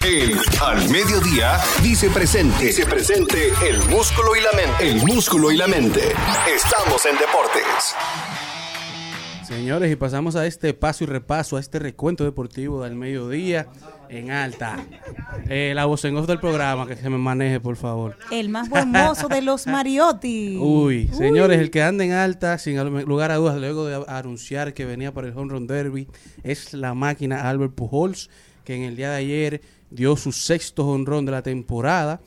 El Al Mediodía dice presente. Dice presente el músculo y la mente. El músculo y la mente. Estamos en deportes. Señores, y pasamos a este paso y repaso, a este recuento deportivo del mediodía en alta. Eh, la voz en off del programa, que se me maneje, por favor. El más buen mozo de los Mariotti. Uy, señores, el que anda en alta, sin lugar a dudas, luego de anunciar que venía para el Home Run Derby, es la máquina Albert Pujols, que en el día de ayer dio su sexto honrón de la temporada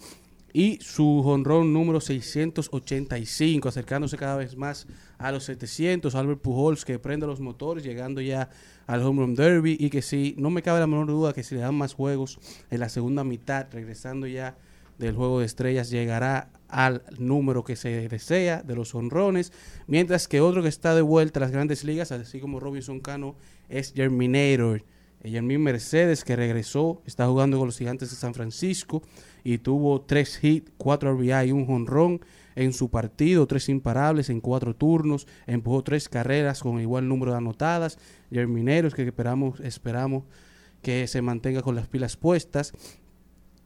y su honrón número 685, acercándose cada vez más a los 700. Albert Pujols que prende los motores, llegando ya al Home Run Derby y que si, no me cabe la menor duda que si le dan más juegos en la segunda mitad, regresando ya del juego de estrellas, llegará al número que se desea de los honrones, mientras que otro que está de vuelta a las grandes ligas, así como Robinson Cano, es Germinator. Jermin Mercedes, que regresó, está jugando con los gigantes de San Francisco y tuvo tres hits, cuatro RBI y un jonrón en su partido, tres imparables en cuatro turnos, empujó tres carreras con igual número de anotadas. Germineros que esperamos, esperamos que se mantenga con las pilas puestas.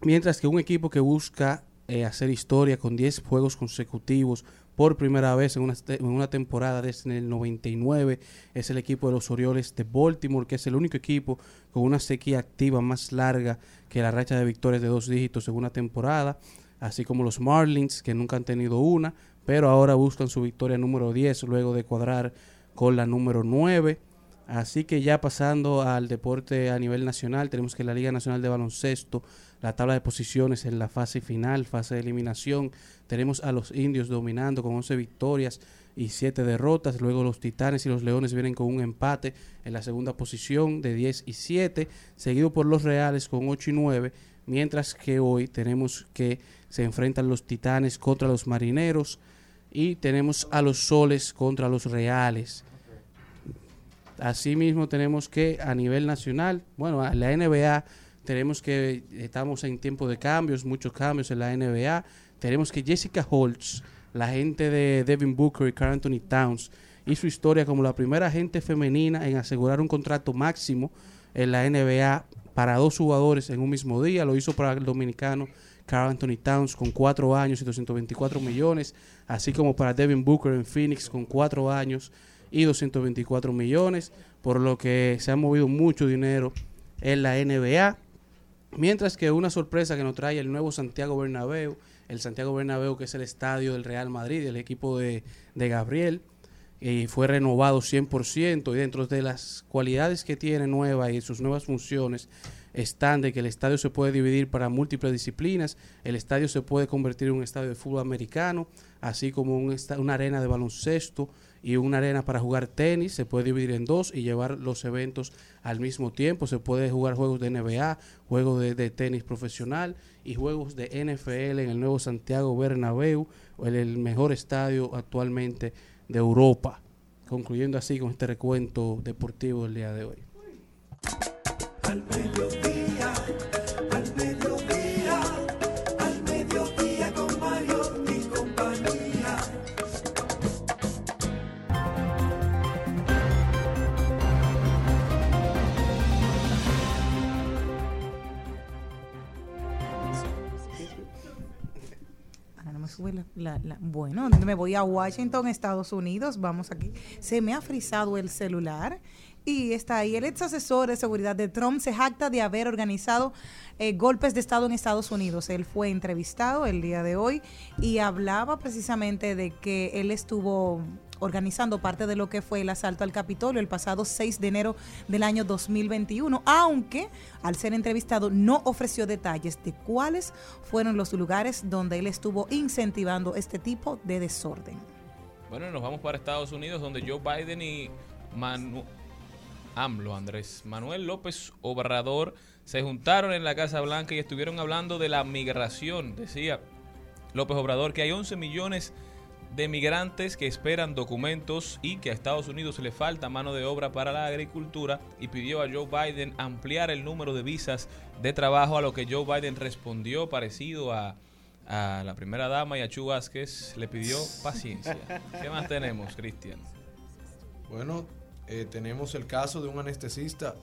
Mientras que un equipo que busca eh, hacer historia con 10 juegos consecutivos por primera vez en una, en una temporada desde el 99 es el equipo de los Orioles de Baltimore, que es el único equipo con una sequía activa más larga que la racha de victorias de dos dígitos en una temporada, así como los Marlins, que nunca han tenido una, pero ahora buscan su victoria número 10 luego de cuadrar con la número 9. Así que ya pasando al deporte a nivel nacional, tenemos que la Liga Nacional de Baloncesto, la tabla de posiciones en la fase final, fase de eliminación, tenemos a los indios dominando con 11 victorias y 7 derrotas. Luego los titanes y los leones vienen con un empate en la segunda posición de 10 y 7, seguido por los reales con 8 y 9. Mientras que hoy tenemos que se enfrentan los titanes contra los marineros y tenemos a los soles contra los reales. Asimismo tenemos que a nivel nacional, bueno, a la NBA tenemos que estamos en tiempo de cambios, muchos cambios en la NBA. Tenemos que Jessica Holtz, la gente de Devin Booker y Carl Anthony Towns, hizo historia como la primera gente femenina en asegurar un contrato máximo en la NBA para dos jugadores en un mismo día. Lo hizo para el dominicano Carl Anthony Towns con cuatro años y 224 millones, así como para Devin Booker en Phoenix con cuatro años y 224 millones, por lo que se ha movido mucho dinero en la NBA. Mientras que una sorpresa que nos trae el nuevo Santiago Bernabéu, el Santiago Bernabéu que es el estadio del Real Madrid, el equipo de, de Gabriel, y fue renovado 100% y dentro de las cualidades que tiene nueva y sus nuevas funciones están de que el estadio se puede dividir para múltiples disciplinas, el estadio se puede convertir en un estadio de fútbol americano, así como un una arena de baloncesto y una arena para jugar tenis, se puede dividir en dos y llevar los eventos al mismo tiempo, se puede jugar juegos de NBA, juegos de, tenis profesional y juegos de NFL en el nuevo Santiago Bernabéu, el, mejor estadio actualmente de Europa. Concluyendo así con este recuento deportivo del día de hoy. Bueno, me voy a Washington, Estados Unidos. Vamos aquí. Se me ha frizado el celular. Y está ahí. El ex asesor de seguridad de Trump se jacta de haber organizado eh, golpes de Estado en Estados Unidos. Él fue entrevistado el día de hoy y hablaba precisamente de que él estuvo organizando parte de lo que fue el asalto al Capitolio el pasado 6 de enero del año 2021, aunque al ser entrevistado no ofreció detalles de cuáles fueron los lugares donde él estuvo incentivando este tipo de desorden. Bueno, nos vamos para Estados Unidos, donde Joe Biden y Manu AMLO, Andrés Manuel López Obrador, se juntaron en la Casa Blanca y estuvieron hablando de la migración. Decía López Obrador que hay 11 millones de migrantes que esperan documentos y que a Estados Unidos le falta mano de obra para la agricultura y pidió a Joe Biden ampliar el número de visas de trabajo, a lo que Joe Biden respondió parecido a, a la primera dama y a Chu Vázquez, le pidió paciencia. ¿Qué más tenemos, Cristian? Bueno, eh, tenemos el caso de un anestesista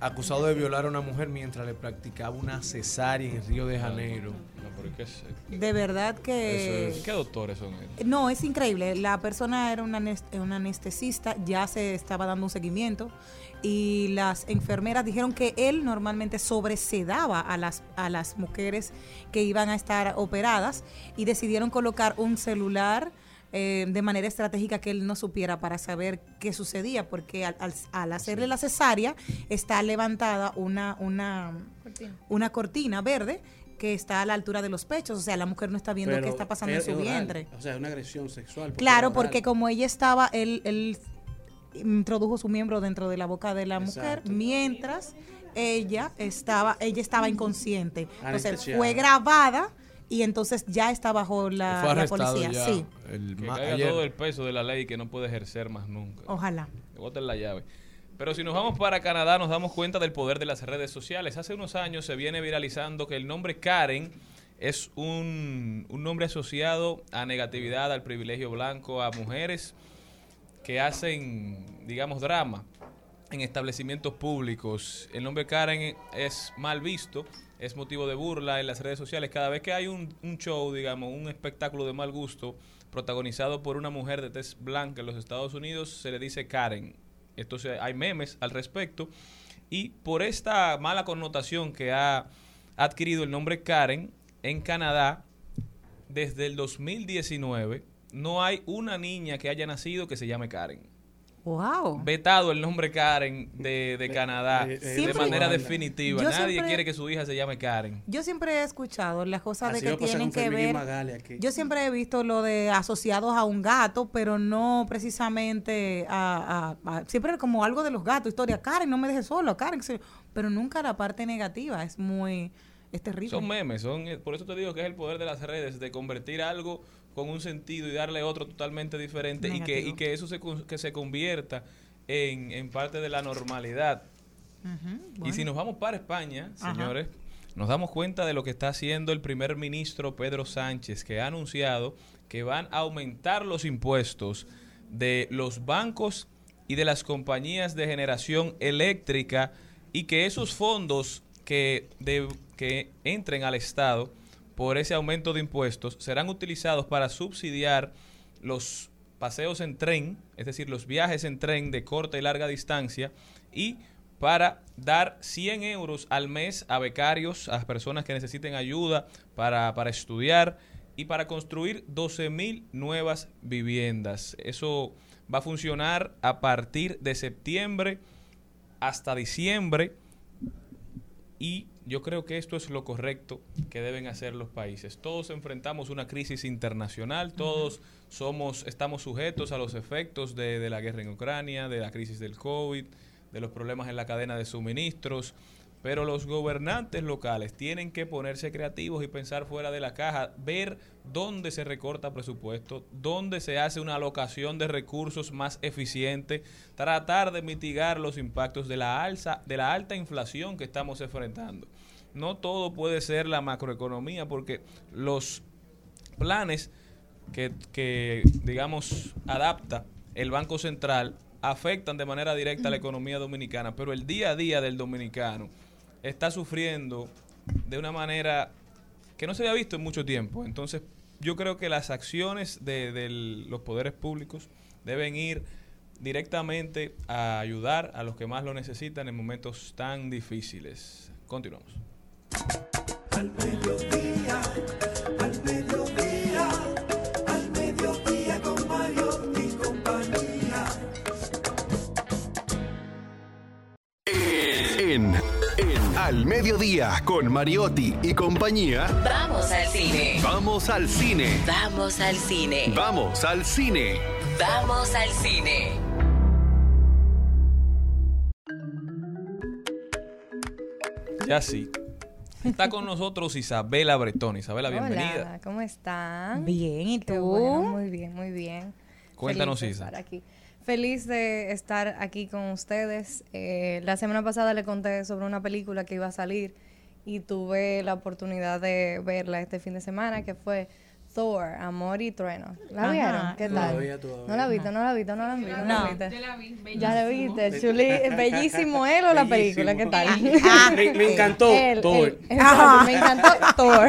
acusado de violar a una mujer mientras le practicaba una cesárea en Río de Janeiro. No, pero ¿qué es? De verdad que... Eso es- ¿Qué doctores son estos? No, es increíble. La persona era una, una anestesista, ya se estaba dando un seguimiento y las enfermeras dijeron que él normalmente sobresedaba a las, a las mujeres que iban a estar operadas y decidieron colocar un celular eh, de manera estratégica que él no supiera para saber qué sucedía, porque al, al- al hacerle la cesárea está levantada una, una, una cortina verde que está a la altura de los pechos, o sea, la mujer no está viendo Pero qué está pasando en es su oral, vientre. O sea, una agresión sexual. porque Claro, porque como ella estaba, él, él introdujo su miembro dentro de la boca de la mujer, mientras ella estaba, ella estaba inconsciente. Entonces fue grabada y entonces ya está bajo la, Fue la arrestado policía. ya Sí, el Que caiga ayer. todo el peso de la ley que no puede ejercer más nunca. ojalá. Que boten la llave. Pero si nos vamos para Canadá, nos damos cuenta del poder de las redes sociales. Hace unos años se viene viralizando que el nombre Karen es un, un nombre asociado a negatividad, al privilegio blanco, a mujeres que hacen, digamos, drama en establecimientos públicos. El nombre Karen es mal visto, es motivo de burla en las redes sociales. Cada vez que hay un, show, digamos, un espectáculo de mal gusto protagonizado por una mujer de tez blanca en los Estados Unidos, se le dice Karen. Entonces hay memes al respecto. Y por esta mala connotación que ha adquirido el nombre Karen en Canadá, desde el 2019 no hay una niña que haya nacido que se llame Karen Wow. vetado el nombre Karen de, de Canadá eh, eh, de Siempre- manera definitiva. yo Nadie siempre- quiere que su hija se llame Karen. Yo siempre he escuchado las cosas de que tienen que ver. Yo siempre he visto lo de asociados a un gato, pero no precisamente a, a- a- siempre como algo de los gatos, historia, Karen, no me dejes solo, Karen, pero nunca la parte negativa, es muy, es terrible. Son memes, son eh, por eso te digo que es el poder de las redes de convertir algo con un sentido y darle otro totalmente diferente y que, y que eso se, que se convierta en, en parte de la normalidad. Y bueno. si nos vamos para España, Ajá. señores, nos damos cuenta de lo que está haciendo el primer ministro Pedro Sánchez, que ha anunciado que van a aumentar los impuestos de los bancos y de las compañías de generación eléctrica y que esos fondos que, de- que entren al Estado por ese aumento de impuestos serán utilizados para subsidiar los paseos en tren, es decir, los viajes en tren de corta y larga distancia y para dar 100 euros al mes a becarios, a personas que necesiten ayuda para, para estudiar y para construir 12 mil nuevas viviendas. Eso va a funcionar a partir de septiembre hasta diciembre y yo creo que esto es lo correcto que deben hacer los países. Todos enfrentamos una crisis internacional, todos somos, estamos sujetos a los efectos de, de la guerra en Ucrania, de la crisis del COVID, de los problemas en la cadena de suministros, pero los gobernantes locales tienen que ponerse creativos y pensar fuera de la caja, ver dónde se recorta presupuesto, dónde se hace una alocación de recursos más eficiente, tratar de mitigar los impactos de la alza, de la alta inflación que estamos enfrentando. No todo puede ser la macroeconomía porque los planes que, que, digamos, adapta el Banco Central afectan de manera directa a la economía dominicana, pero el día a día del dominicano está sufriendo de una manera que no se había visto en mucho tiempo. Entonces, yo creo que las acciones de, los poderes públicos deben ir directamente a ayudar a los que más lo necesitan en momentos tan difíciles. Continuamos. Al Mediodía con Mariotti y compañía. Vamos al cine. Vamos al cine. Vamos al cine. Vamos al cine. Vamos al cine. Ya sí. Está con nosotros Isabela Bretón. Isabela, bienvenida. Hola, ¿cómo están? Bien, ¿y tú? bueno, muy bien, muy bien. Cuéntanos, Isa. aquí. Feliz de estar aquí con ustedes. Eh, la semana pasada le conté sobre una película que iba a salir y tuve la oportunidad de verla este fin de semana, que fue Thor, Amor y Trueno. ¿La Ajá. vieron? ¿Qué tal? Todavía, todavía. ¿No la viste? ¿No la viste? ¿No la viste? ¿No, No. la viste? Yo la vi, ¿Ya la viste? Chuli, bellísimo él o la película, ¿qué tal? Ah, me, me encantó Él, Thor. me encantó Thor.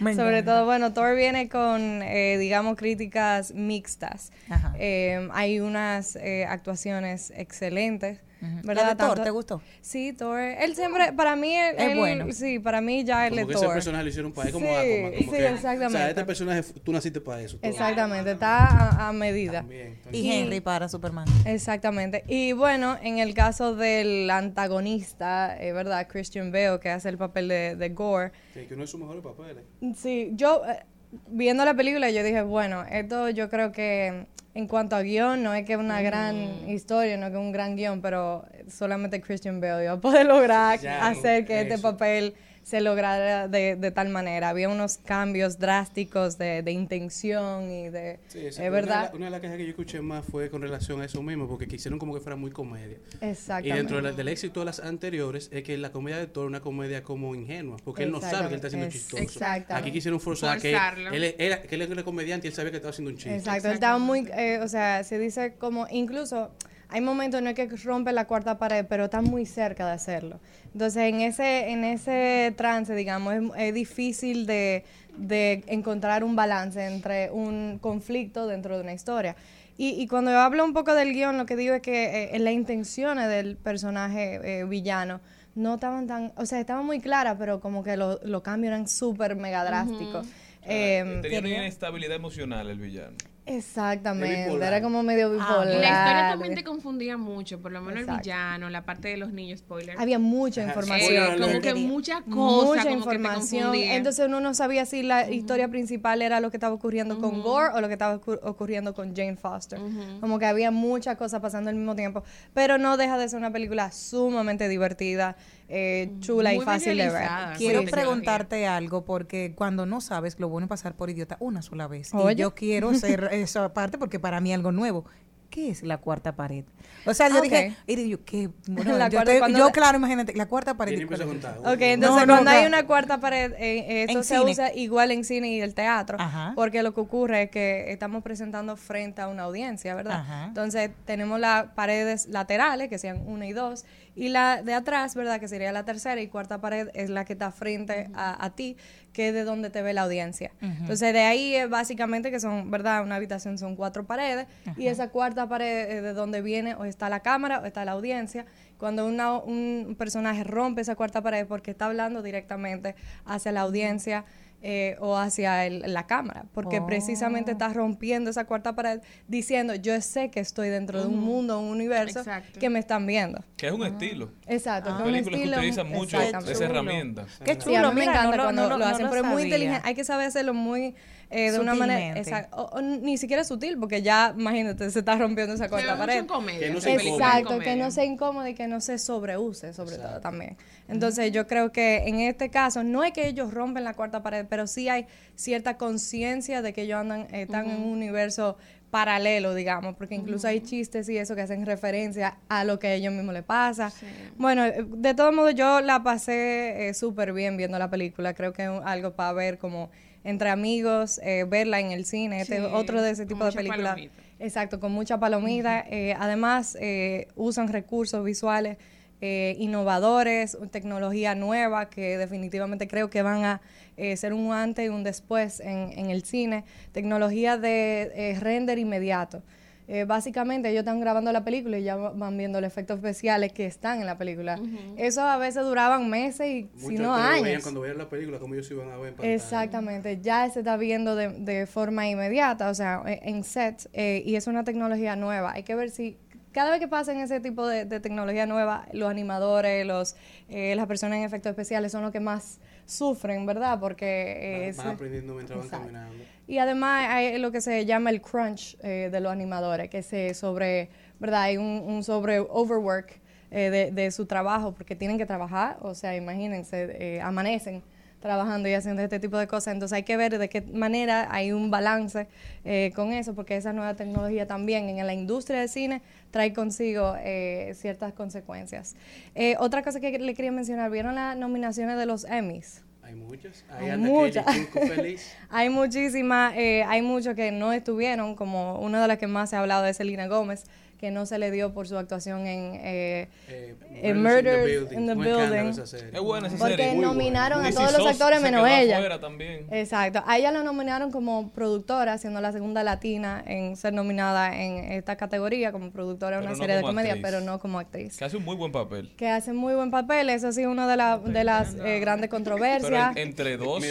Me Sobre encanta. todo, bueno, Thor viene con, eh, digamos, críticas mixtas. Ajá. Eh, hay unas eh, actuaciones excelentes. ¿Verdad? ¿La de Thor te gustó? Sí, Thor. Él siempre, para mí, él, Es él- bueno. Sí, para mí ya él Como es que ese Thor. personaje lo hicieron para él como Sí, Aquaman, como sí, que, O sea, exactamente. este personaje, tú naciste para eso. Exactamente, está a, a medida. También, Y Henry para Superman. Exactamente. Y bueno, en el caso del antagonista, eh, ¿verdad? Christian Bale, que hace el papel de, de Gore. Que, que uno de sus mejores papeles. Sí, yo eh, viendo la película yo dije, bueno, esto yo creo que en cuanto a guion no es que es una gran historia, no es que es un gran guion, pero solamente Christian Bale iba a poder lograr Ya, hacer que este papel se lograra de, de tal manera. Había unos cambios drásticos de, de intención y de... Sí, es una de verdad. la- Una de las quejas que yo escuché más fue con relación a eso mismo, porque quisieron como que fuera muy comedia. Y Exactamente. dentro de la- del éxito de las anteriores es que la comedia de Thor es una comedia como ingenua, porque él no sabe que él está haciendo Exactamente. chistoso. Exactamente. Aquí quisieron forzar que Forzarlo. él, era, que él era comediante y él sabía que estaba haciendo un chiste. Exacto, él estaba muy, eh, o sea, se dice como, incluso hay momentos en el que rompe la cuarta pared, pero está muy cerca de hacerlo. Entonces, en ese, en ese trance, digamos, es, es difícil de, de encontrar un balance entre un conflicto dentro de una historia. Y, y cuando yo hablo un poco del guion, lo que digo es que eh, las intenciones del personaje eh, villano no estaban tan, o sea, estaban muy claras, pero como que los los cambios eran súper mega drásticos. Eh, Tenía una inestabilidad emocional el villano. Exactamente, era como medio Y bipolar. la historia también te confundía mucho, por lo menos Exacto. el villano, la parte de los niños, spoiler. Había mucha información. Eh, como que muchas cosas, mucha como información. que te confundía. Entonces uno no sabía si la historia principal era lo que estaba ocurriendo con Gore o lo que estaba ocur- ocurriendo con Jane Foster. Como que había muchas cosas pasando al mismo tiempo. Pero no deja de ser una película sumamente divertida, eh, chula y fácil de ver. Quiero preguntarte algo porque cuando no sabes, lo bueno es pasar por idiota una sola vez. Oye. Y yo quiero ser esa parte porque para mí algo nuevo. ¿Qué es la cuarta pared? O sea, yo Ok. dije, y yo, ¿qué? Bueno, La yo, cuando yo, la- claro, imagínate, la cuarta pared. Jenny ¿cuál empezó a es? Ok, entonces No, no, cuando hay una cuarta pared, eh, esto En se cine. usa igual en cine y el teatro, Ajá. porque lo que ocurre es que estamos presentando frente a una audiencia, ¿verdad? Ajá. Entonces tenemos las paredes laterales, que sean una y dos, y la de atrás, ¿verdad? Que sería la tercera y cuarta pared es la que está frente a, a ti, que es de donde te ve la audiencia. Entonces de ahí es básicamente que son, ¿verdad? Una habitación son cuatro paredes y esa cuarta pared es de donde viene o está la cámara o está la audiencia. Cuando una- un personaje rompe esa cuarta pared porque está hablando directamente hacia la audiencia eh, o hacia el- la cámara, porque Oh. precisamente está rompiendo esa cuarta pared diciendo, yo sé que estoy dentro de un mundo, un universo Exacto. que me están viendo. Que es un estilo. Exacto. Hay que es un películas que utilizan mucho esa herramienta. Qué Sí, chulo, a mí me mira, encanta no cuando no lo, hacen, lo pero es muy inteligente. Hay que saber hacerlo muy eh, de una manera, Sutilmente. exacto, o- o ni siquiera sutil, porque ya, imagínate, se está rompiendo esa Se cuarta pared. Que no se Exacto, que no sea incómodo y que no se sobreuse, sobre todo también. Entonces, yo creo que en este caso, no es que ellos rompen la cuarta pared, pero sí hay cierta conciencia de que ellos andan, eh, están en un universo paralelo, digamos, porque incluso hay chistes y eso que hacen referencia a lo que a ellos mismos les pasa. Bueno, eh, de todos modos, yo la pasé eh, súper bien viendo la película. Creo que es algo para ver como entre amigos, eh, verla en el cine. Este es Sí, otro de ese tipo de películas. Exacto, con mucha palomita. Eh, además, eh, usan recursos visuales eh, innovadores, tecnología nueva que definitivamente creo que van a eh, ser un antes y un después en, en el cine. Tecnología de eh, render inmediato. Eh, básicamente ellos están grabando la película y ya va- van viendo los efectos especiales que están en la película. Eso a veces duraban meses y si Muchos no actores veían años. cuando veían la película, como ellos iban a ver en pantalla. Exactamente, ya se está viendo de, de forma inmediata, o sea, e- en set, eh, y es una tecnología nueva. Hay que ver si cada vez que pasen ese tipo de, de tecnología nueva, los animadores, los, eh, las personas en efectos especiales son los que más sufren, ¿verdad? Porque... eh, Van, aprendiendo mientras van caminando. y además hay lo que se llama el crunch eh, de los animadores, que se sobre, ¿verdad? Hay un, un sobre overwork eh, de, de su trabajo, porque tienen que trabajar, o sea, imagínense, eh, amanecen trabajando y haciendo este tipo de cosas, entonces hay que ver de qué manera hay un balance eh, con eso, porque esa nueva tecnología también en la industria del cine trae consigo eh, ciertas consecuencias. Eh, otra cosa que le quería mencionar, ¿vieron las nominaciones de los Emmys? Hay muchas. Hay anda muchas. Hay muchísimas, eh, hay muchos que no estuvieron, como una de las que más se ha hablado es Selena Gómez, que no se le dio por su actuación en, eh, en Murders in the Building. Es buena esa Porque serie. Muy buena. nominaron a todos los actores menos ella. también. Exacto. A ella la nominaron como productora, siendo la segunda latina en ser nominada en esta categoría como productora de una no serie de comedia, actriz. pero no como actriz. Que hace un muy buen papel. Que hace muy buen papel, eso sí, una de, la- de las eh, grandes Pero controversias. en- entre dos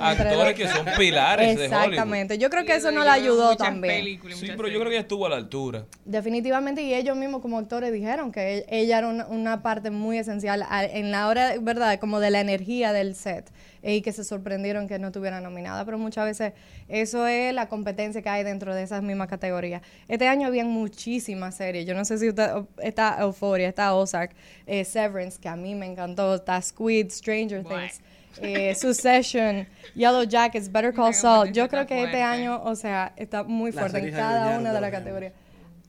actores que son pilares de Hollywood. Exactamente. Yo creo que eso no la ayudó también. Sí, pero yo creo que ella estuvo a la altura. Definitivamente, y ellos mismos como actores dijeron que e- ella era una, una parte muy esencial a- en la hora, ¿verdad? Como de la energía del set eh, y que se sorprendieron que no estuviera nominada, pero muchas veces eso es la competencia que hay dentro de esas mismas categorías. Este año habían muchísimas series, yo no sé si usted, está Euphoria, está Ozark, eh, Severance, que a mí me encantó, está Squid, Stranger Things. eh, Succession, Yellow Jackets, Better Call Saul. Yo creo que este año, o sea, está muy fuerte en cada una de las categorías.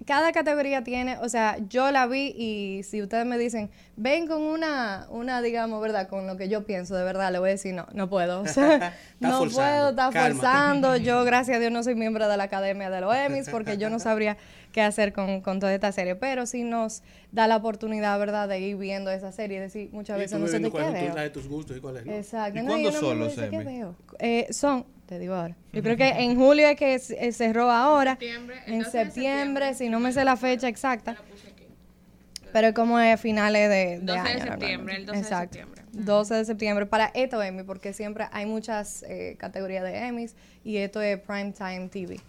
Cada categoría tiene, o sea, yo la vi y si ustedes me dicen, ven con una, una digamos, ¿verdad? Con lo que yo pienso, de verdad, le voy a decir, no, no puedo. O sea, no forzando, puedo, está cálmate. forzando. Yo, gracias a Dios, no soy miembro de la Academia de los Emmys porque yo no sabría qué hacer con, con toda esta serie. Pero sí nos da la oportunidad, ¿verdad?, de ir viendo esa serie y decir muchas veces no sé de qué veo. la de tus gustos y cuál es. ¿no? Exacto. ¿Y No, cuándo no son los dice qué Emmy? veo. Eh, son, te digo ahora. Yo creo que en julio es que eh, cerró ahora. en septiembre, si no me sé la fecha exacta. Pero como es finales de, de 12 de año. septiembre, el 12 de septiembre. 12 de septiembre para esto Emmy, porque siempre hay muchas eh, categorías de Emmys y esto es Primetime TV.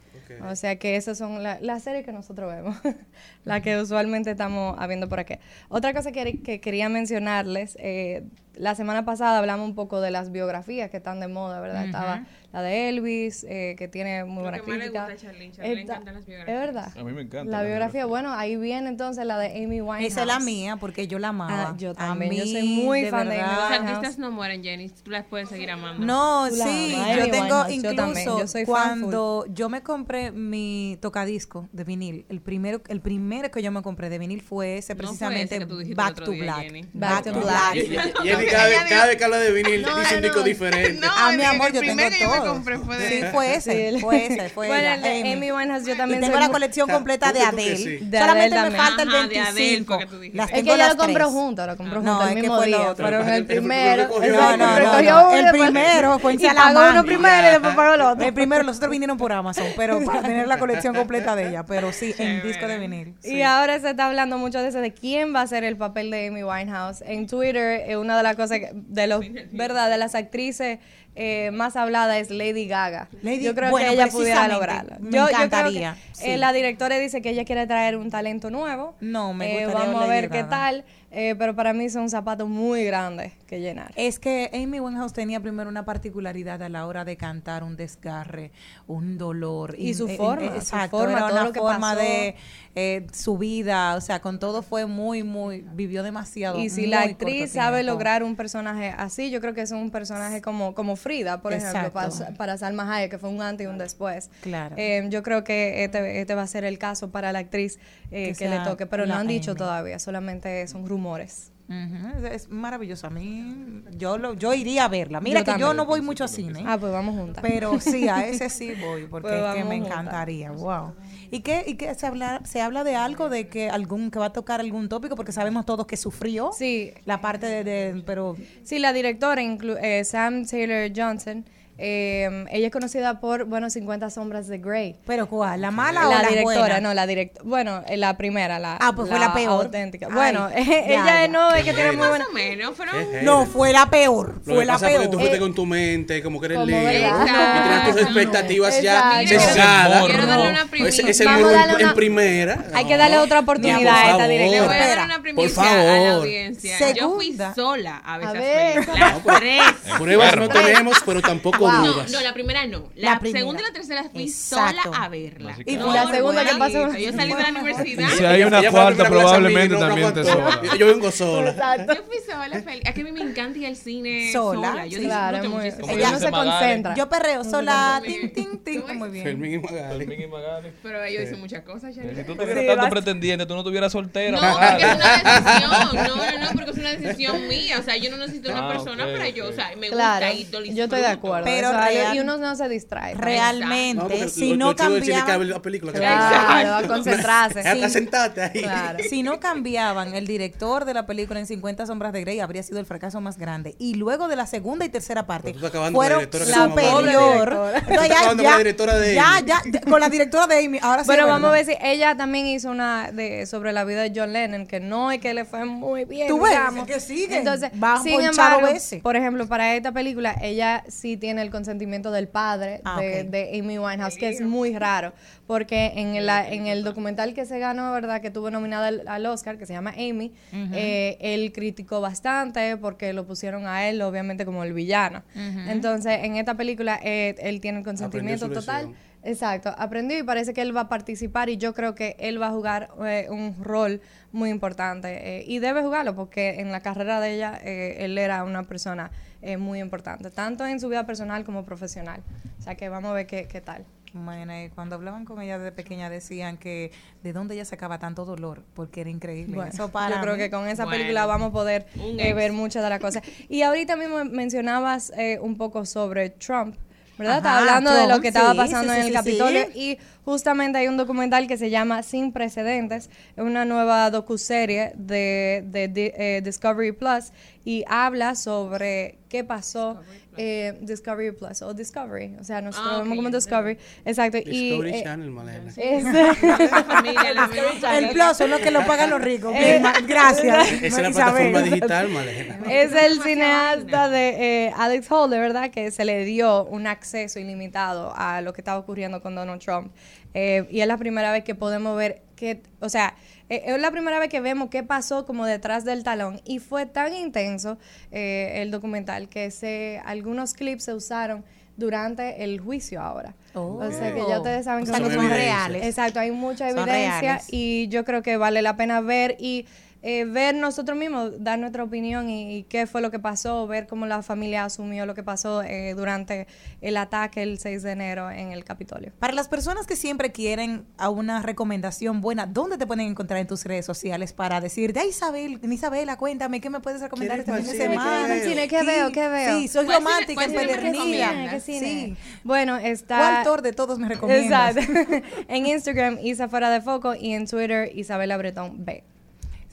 O sea que esas son la- las series que nosotros vemos, las que usualmente estamos habiendo por aquí. Otra cosa que, que quería mencionarles, eh, la semana pasada hablamos un poco de las biografías que están de moda, ¿verdad? Estaba la de Elvis, eh, que tiene muy Lo buena que más le crítica. gusta a Charlene, Charlene encantan las Es biografías. verdad. A mí me encanta. La biografía, bueno, ahí viene entonces la de Amy Winehouse. Esa es la mía, porque yo la amaba. Ah, yo A también, yo mí, soy muy de fan de Amy verdad. Los artistas no mueren, Jenny. Tú las puedes seguir amando. No, sí, yo Amy tengo Winehouse, yo incluso también, yo full. cuando yo me compré mi tocadisco de vinil, el primero el primero que yo me compré de vinil fue ese No fue precisamente ese Back to día, Black. Jenny. Back to Black. Jenny cada, vez- cada vez que habla de vinil dice un disco no. diferente. No, Ah, mi amor, yo tengo que yo me todo. compré fue de Sí, él. fue ese, fue ese, fue Bueno, ella, el de Amy Winehouse yo Y también tengo soy la muy- colección completa de Adele. sí. De Solamente Adele me también. falta el Ajá, de Adele 25. fue que tú dijiste. Las Es tengo que ella las lo compró tres. junto, lo compró No, junto es el que mismo fue lo día. otro. Pero en el primero, lo. No, no, recogió no, uno y el después- primero fue en y pagó uno primero y después pagó el otro. El primero, los otros vinieron por Amazon, pero para tener la colección completa de ella, pero sí, en disco de vinil. Y ahora se está hablando mucho de eso, de quién va a ser el papel de Amy Winehouse. En Twitter, eh, una de las cosas, que- de los, ¿verdad? De las actrices eh, más habladas es Lady Gaga. Lady- yo creo bueno, que ella pudiera lograrlo. me yo, yo creo encantaría, que, sí. eh, la directora dice que ella quiere traer un talento nuevo. No, me Eh, gustaría Vamos a Lady ver qué Gaga. tal. Eh, pero para mí son zapatos muy grandes que llenar. Es que Amy Winehouse tenía primero una particularidad a la hora de cantar, un desgarre, un dolor. Y su eh, forma, su exacto, forma, era todo una lo que forma pasó. de eh, su vida, o sea, con todo fue muy, muy, vivió demasiado. Y si la actriz sabe lograr un personaje así, yo creo que es un personaje como, como Frida, por ejemplo, para, para Salma Hayek, que fue un antes y un después. Claro. Eh, yo creo que este, este va a ser el caso para la actriz eh, Que que, le toque, pero no han dicho Amy. todavía, solamente son rumores. Es, es maravilloso. A mí, yo, lo, yo iría a verla. Mira Yo que yo no voy mucho a cine. Ah, pues vamos juntas. Pero sí, a ese sí voy, porque Pues es que me juntas. encantaría. Wow. ¿Y qué, y qué se habla se habla de algo de que algún que va a tocar algún tópico porque sabemos todos que sufrió Sí, la parte de, de- pero sí, la directora, inclu- eh, Sam Taylor Johnson, eh, ella es conocida por, bueno, 50 sombras de Grey. pero cuál, la mala o La la directora, buena? no, la directora. Bueno, eh, la primera, la. Ah, pues fue la peor. Auténtica. Ay, Bueno, ya, ella ya. no es que tiene muy Más buena. o menos, fueron... Qué No, fue la peor, Lo fue que la pasa es peor. que tú fuiste Eh, con tu mente, como que eres libre. Y tienes tus expectativas ya cesadas. Quiero darle una primicia. ese Vamos muro a en, en primera. Hay que darle otra oportunidad por a esta favor. Le directora. voy a dar una por primicia a la favor. audiencia. Yo fui sola a esas ver. Las tres. Pruebas no tenemos, pero tampoco No, no, la primera no. La, La primera. segunda y la tercera fui Exacto. sola a verla. Y No, la segunda que pasó. Yo salí de la universidad. Si hay una cuarta, probablemente también te sobra. Yo- vengo sola. Exacto. Yo fui sola, feliz. Es que a mí me encanta ir al cine Sola, sola. Yo. Claro, disfruto muy- muchísimo. Ella no se concentra. Yo perreo sola, Muy tin, bien. tin, tin, ¿Tú muy bien. Fermín y Magali. Fermín y Magali. Pero ellos dicen muchas cosas, Si tú tuvieras tanto pretendiente, tú no estuvieras soltera. No, porque es una decisión. No, no, no, porque es una decisión mía. O sea, yo no necesito una Ah, persona para yo. O sea, me gusta y yo estoy de acuerdo. Pero Eso es algo- real- y uno no se distrae. Realmente, No, porque si lo- no cambiaban, la película. que Claro, a concentrarse. Sí. sentarte ahí. Claro. si no cambiaban el director de la película en 50 sombras de Grey, habría sido el fracaso más grande. Y luego de la segunda y tercera parte, la fueron superior. La de ya, ya, con la directora de Amy. Ahora sí. Bueno, vamos a ver si ella también hizo una de sobre la vida de John Lennon, que no es que le fue muy bien. Tú ves, que siguen. Entonces, sin embargo, por ejemplo, para esta película, ella sí tiene el consentimiento del padre Ah, de, Amy Winehouse, que es muy raro, porque en el, en el documental que se ganó, ¿verdad? Que tuvo nominada al, al Oscar, que se llama Amy, eh, él criticó bastante porque lo pusieron a él, obviamente, como el villano. Entonces, en esta película, eh, él tiene el consentimiento total. Exacto, aprendió y parece que él va a participar y yo creo que él va a jugar eh, un rol muy importante eh, y debe jugarlo porque en la carrera de ella eh, él era una persona eh, muy importante, tanto en su vida personal como profesional. O sea que vamos a ver qué, qué tal. Bueno, y cuando hablaban con ella de pequeña decían que de dónde ella sacaba tanto dolor, porque era increíble. Bueno, Eso para yo creo mí- que con esa Bueno, película vamos a poder eh, ver muchas de las cosas. Y ahorita mismo mencionabas eh, un poco sobre Trump. ¿Verdad? Ajá, Estaba hablando de lo Trump, que estaba pasando sí, en sí, el sí, Capitolio sí. y justamente hay un documental que se llama Sin Precedentes, es una nueva docuserie de, de, Di- eh, Discovery Plus y habla sobre qué pasó eh, Discovery Plus o Discovery, o sea, nosotros Ah, como Discovery, exacto, y Discovery eh, Channel, Malena. es-. El plus son los que lo pagan los ricos. Eh, Bien, Gracias. Esa es la plataforma digital, Malena. Es el cineasta de eh, Alex Holder, ¿verdad? Que se le dio un acceso ilimitado a lo que estaba ocurriendo con Donald Trump. Eh, y es la primera vez que podemos ver que, o sea, eh, es la primera vez que vemos qué pasó como detrás del talón. Y fue tan intenso eh, el documental que se, algunos clips se usaron durante el juicio ahora. Oh. O sea que ya ustedes saben O que son son reales. Exacto, hay mucha evidencia y yo creo que vale la pena ver y eh, ver nosotros mismos, dar nuestra opinión y, y qué fue lo que pasó, ver cómo la familia asumió lo que pasó eh, durante el ataque el 6 de enero en el Capitolio. Para las personas que siempre quieren a una recomendación buena, ¿dónde te pueden encontrar en tus redes sociales para decirte, ay Isabel, Isabela, cuéntame, ¿qué me puedes recomendar este ¿Quieres fin de semana? ¿Qué Sí, veo? ¿Qué veo? Sí, soy ¿Cuál cine- romántica, empedernida. Sí. Bueno, está... ¿Cuál actor de todos me recomiendas? Exacto. en Instagram, Isa Fuera de Foco y en Twitter, Isabela Bretón B.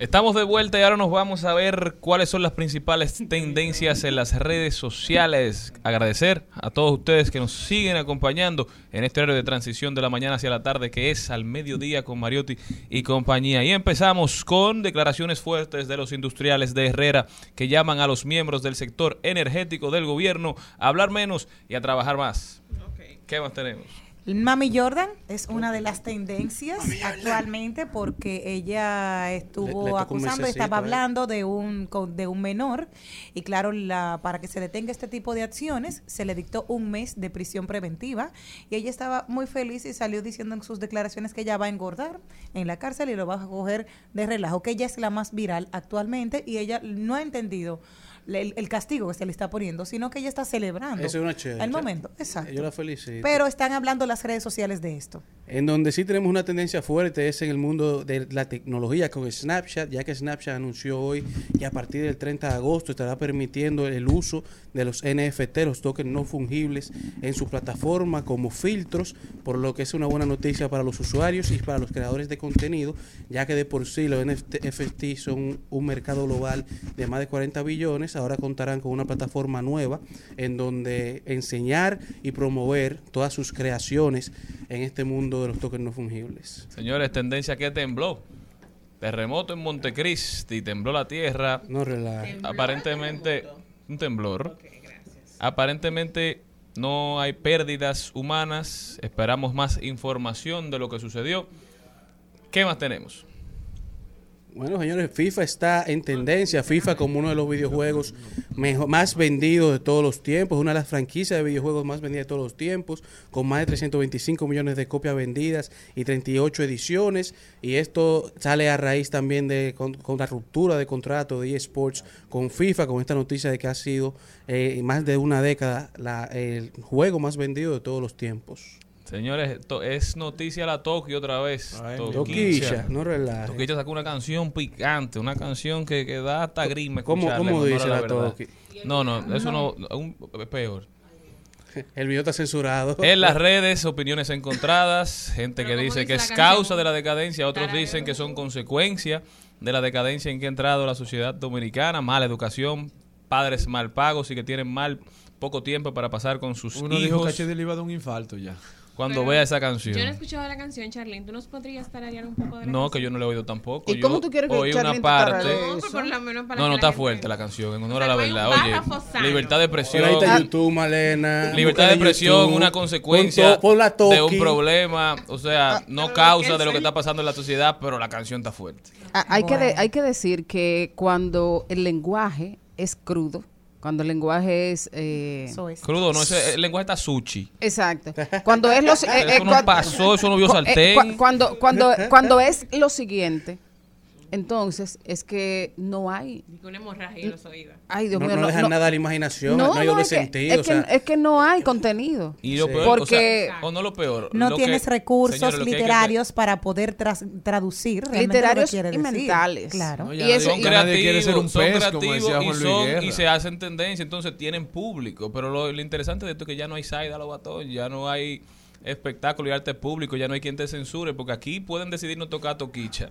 Estamos de vuelta y ahora nos vamos a ver cuáles son las principales tendencias en las redes sociales. Agradecer a todos ustedes que nos siguen acompañando en este horario de transición de la mañana hacia la tarde que es al mediodía con Mariotti y compañía. Y empezamos con declaraciones fuertes de los industriales de Herrera que llaman a los miembros del sector energético del gobierno a hablar menos y a trabajar más. ¿Qué más tenemos? Mami Jordan es una de las tendencias actualmente porque ella Le- estuvo le un acusando, estaba hablando de un de un menor y claro, la, para que se detenga este tipo de acciones se le dictó un mes de prisión preventiva y ella estaba muy feliz y salió diciendo en sus declaraciones que ella va a engordar en la cárcel y lo va a coger de relajo, que ella es la más viral actualmente y ella no ha entendido el, el castigo que se le está poniendo, sino que ella está celebrando Eso es una chévere. el momento. Exacto. Yo la felicito. Pero están hablando las redes sociales de esto. En donde sí tenemos una tendencia fuerte es en el mundo de la tecnología con Snapchat, ya que Snapchat anunció hoy que a partir del 30 de agosto estará permitiendo el uso de los NFT, los tokens no fungibles, en su plataforma como filtros, por lo que es una buena noticia para los usuarios y para los creadores de contenido, ya que de por sí los NFT son un mercado global de más de 40 billones, ahora contarán con una plataforma nueva en donde enseñar y promover todas sus creaciones en este mundo de los tokens no fungibles. Señores, tendencia que tembló. Terremoto en Montecristi, tembló la tierra. No relaje. Aparentemente, un temblor. Aparentemente no hay pérdidas humanas. Esperamos más información de lo que sucedió. ¿Qué más tenemos? Bueno, señores, FIFA está en tendencia. FIFA como uno de los videojuegos mejor- más vendidos de todos los tiempos, una de las franquicias de videojuegos más vendidas de todos los tiempos, con más de 325 millones de copias vendidas y 38 ediciones. Y esto sale a raíz también de con, la ruptura de contrato de eSports con FIFA, con esta noticia de que ha sido eh, más de una década la- el juego más vendido de todos los tiempos. Señores, to- es noticia la Tokio otra vez. Toquicha, no relaje. Toquicha sacó una canción picante, una canción que, que da hasta grima. ¿Cómo- escucharla, cómo dice la. Toki? No, no, eso no, un- es peor. El video está censurado. En las redes, opiniones encontradas, gente que dice que es causa de la decadencia, otros dicen que son consecuencia de la decadencia en que ha entrado la sociedad dominicana, mala educación, padres mal pagos y que tienen mal poco tiempo para pasar con sus Uno dijo que hijos. Le iba a dar un infarto ya. Cuando Pero vea esa canción. Yo no he escuchado la canción, Charlene. ¿Tú nos podrías tararear un poco de la No, que yo no le he oído tampoco. ¿Y Yo cómo tú quieres que oí Charlene una te parte. No, pero por lo menos para No, no la está gente- fuerte la canción, en honor O a la verdad. Oye, libertad de expresión. Ahí está YouTube, Malena. Libertad de expresión, una consecuencia la de un problema, o sea, no causa de lo que está pasando en la sociedad, pero la canción está fuerte. Ah, Hay, que de- hay que decir que cuando el lenguaje es crudo, cuando el lenguaje es... eh, Crudo, no, ese, el lenguaje está sushi. Exacto. Cuando es los... eh, eh, Eso no cuan- pasó, eso no vio cu- sartén. cua- cuando, cuando, cuando es lo siguiente, entonces es que no hay... Una hemorragia en los oídos. Ay, Dios no, mío, no no- dejan no- nada a la imaginación, no, hay doble es que- sentido. es, o que, sea, es que no hay contenido. Y lo Sí. peor, Porque- o, sea, o no lo peor. No lo tienes que- recursos que literarios para poder tras- traducir lo Literarios y mentales. Claro. Y eso- son y- creativos, quiere ser un son pez, como creativos decía y, son- y se hacen tendencia, entonces tienen público. Pero lo, lo interesante de esto es que ya no hay Saida Lobatón, ya no hay espectáculo y arte público, ya no hay quien te censure, porque aquí pueden decidir no tocar a Toquicha.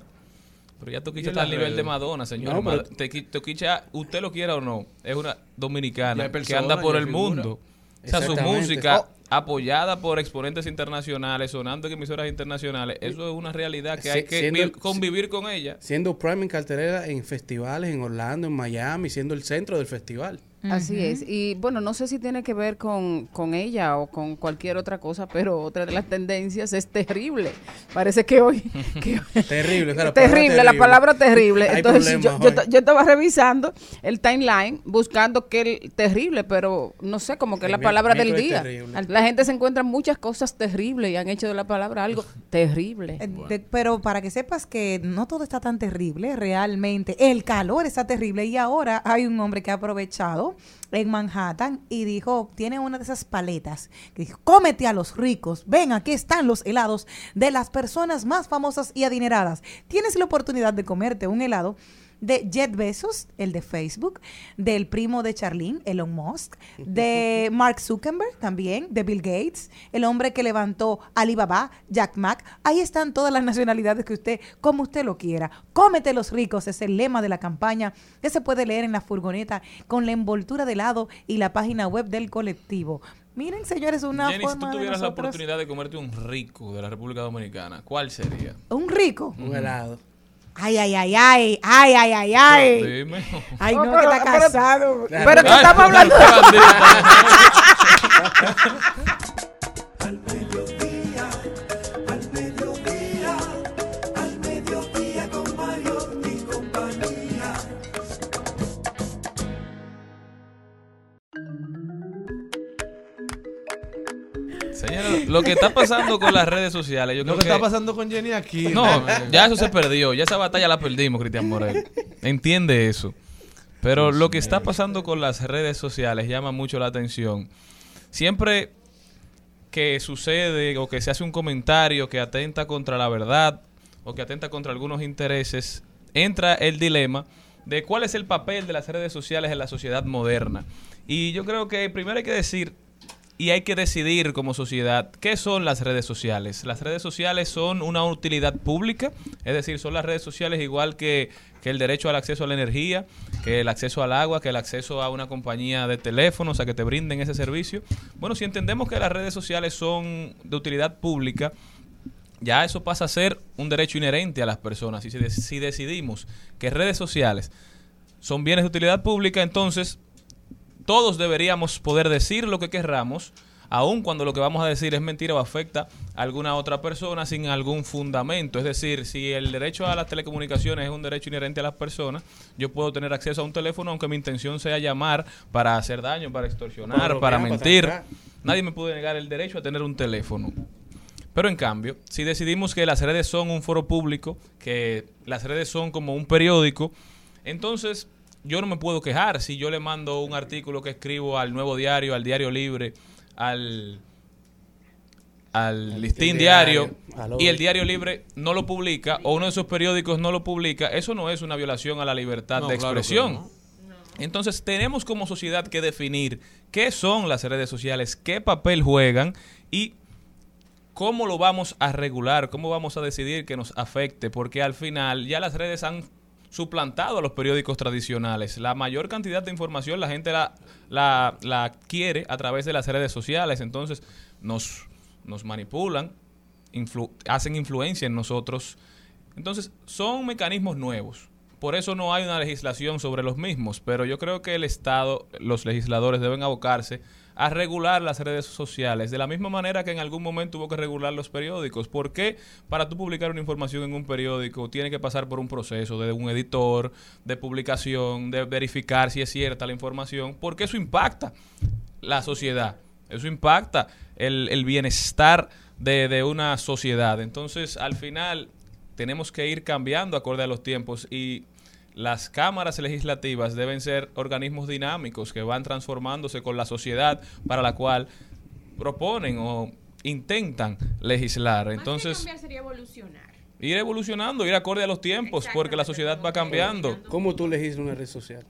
Pero ya Toquicha está al nivel de. Madonna, señor. No, Toquicha, usted lo quiera o no, es una dominicana que anda por el figura. mundo. O sea, su música Oh. apoyada por exponentes internacionales, sonando en emisoras internacionales, eso es una realidad que hay que siendo- convivir con ella. siendo Prime en cartelera en festivales en Orlando, en Miami, siendo el centro del festival. Así es. Y bueno, no sé si tiene que ver con, con ella o con cualquier otra cosa, pero otra de las tendencias es terrible. Parece que hoy... que- Terrible, claro, terrible, la palabra terrible. Hay Entonces yo, yo, estaba revisando el timeline buscando que el terrible, pero no sé, como que es la Mi- palabra del día. terrible. La gente se encuentra muchas cosas terribles y han hecho de la palabra algo terrible. Eh, de- pero para que sepas que no todo está tan terrible, realmente. El calor está terrible y ahora hay un hombre que ha aprovechado en Manhattan y dijo, tiene una de esas paletas, que a los ricos, ven, aquí están los helados de las personas más famosas y adineradas. Tienes la oportunidad de comerte un helado de Jet Bezos, el de Facebook, del primo de Charlene, Elon Musk, de Mark Zuckerberg también, de Bill Gates, el hombre que levantó Alibaba, Jack Mac. Ahí están todas las nacionalidades que usted, como usted lo quiera. Cómete los ricos, es el lema de la campaña que se puede leer en la furgoneta con la envoltura de helado y la página web del colectivo. Miren, señores, una Jenny, si tú forma de tuvieras la oportunidad de comerte un rico de la República Dominicana, ¿cuál sería? Un rico. Un helado. Ay, ay, ay, ay, ay, ay, ay, ay. Dime. Ay, no, pero- que está pero- casado. pero que Ay, estamos hablando Lo que está pasando con las redes sociales, yo Lo creo que está pasando con Jenny aquí. No, ya eso se perdió, ya esa batalla la perdimos, Cristian Morel. Entiende eso. Pero lo que está pasando con las redes sociales llama mucho la atención. Siempre que sucede o que se hace un comentario que atenta contra la verdad o que atenta contra algunos intereses, entra el dilema de cuál es el papel de las redes sociales en la sociedad moderna. Y yo creo que primero hay que decir y hay que decidir como sociedad qué son las redes sociales. Las redes sociales son una utilidad pública, es decir, son las redes sociales igual que, que el derecho al acceso a la energía, que el acceso al agua, que el acceso a una compañía de teléfonos, a que te brinden ese servicio. Bueno, si entendemos que las redes sociales son de utilidad pública, ya eso pasa a ser un derecho inherente a las personas. Y si, si decidimos que redes sociales son bienes de utilidad pública, entonces todos deberíamos poder decir lo que querramos, aun cuando lo que vamos a decir es mentira o afecta a alguna otra persona sin algún fundamento. Es decir, si el derecho a las telecomunicaciones es un derecho inherente a las personas, yo puedo tener acceso a un teléfono aunque mi intención sea llamar para hacer daño, para extorsionar, Para mentir. Nadie me puede negar el derecho a tener un teléfono. Pero en cambio, si decidimos que las redes son un foro público, que las redes son como un periódico, entonces yo no me puedo quejar si yo le mando un artículo que escribo al Nuevo Diario, al Diario Libre, al, al Listín Diario, y el. Diario Libre no lo publica, o uno de esos periódicos no lo publica, eso no es una violación a la libertad No, de claro expresión. no. Entonces tenemos como sociedad que definir qué son las redes sociales, qué papel juegan y cómo lo vamos a regular, cómo vamos a decidir que nos afecte, porque al final ya las redes han suplantado a los periódicos tradicionales. La mayor cantidad de información la gente la, la, la adquiere a través de las redes sociales, entonces nos, nos manipulan, hacen influencia en nosotros. Entonces son mecanismos nuevos. Por eso no hay una legislación sobre los mismos, pero yo creo que el Estado, los legisladores deben abocarse a regular las redes sociales, de la misma manera que en algún momento hubo que regular los periódicos. ¿Por qué para tú publicar una información en un periódico tiene que pasar por un proceso de un editor, de publicación, de verificar si es cierta la información? Porque eso impacta la sociedad, eso impacta el, el bienestar de, de una sociedad. Entonces, al final, tenemos que ir cambiando acorde a los tiempos y las cámaras legislativas deben ser organismos dinámicos que van transformándose con la sociedad para la cual proponen o intentan legislar. Entonces, cambiar sería evolucionar. ir evolucionando, ir acorde a los tiempos, porque la sociedad va cambiando. ¿Cómo tú legislas una red social?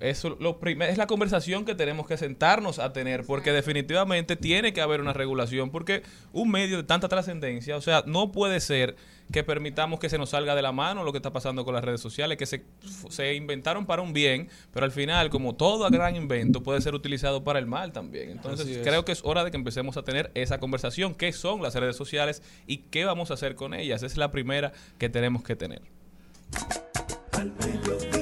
Eso lo primer- es la conversación que tenemos que sentarnos a tener, porque definitivamente tiene que haber una regulación, porque un medio de tanta trascendencia, o sea, no puede ser que permitamos que se nos salga de la mano lo que está pasando con las redes sociales, que se, se inventaron para un bien, pero al final, como todo gran invento, puede ser utilizado para el mal también. Entonces, creo que es hora de que empecemos a tener esa conversación, qué son las redes sociales y qué vamos a hacer con ellas. Es la primera que tenemos que tener. Al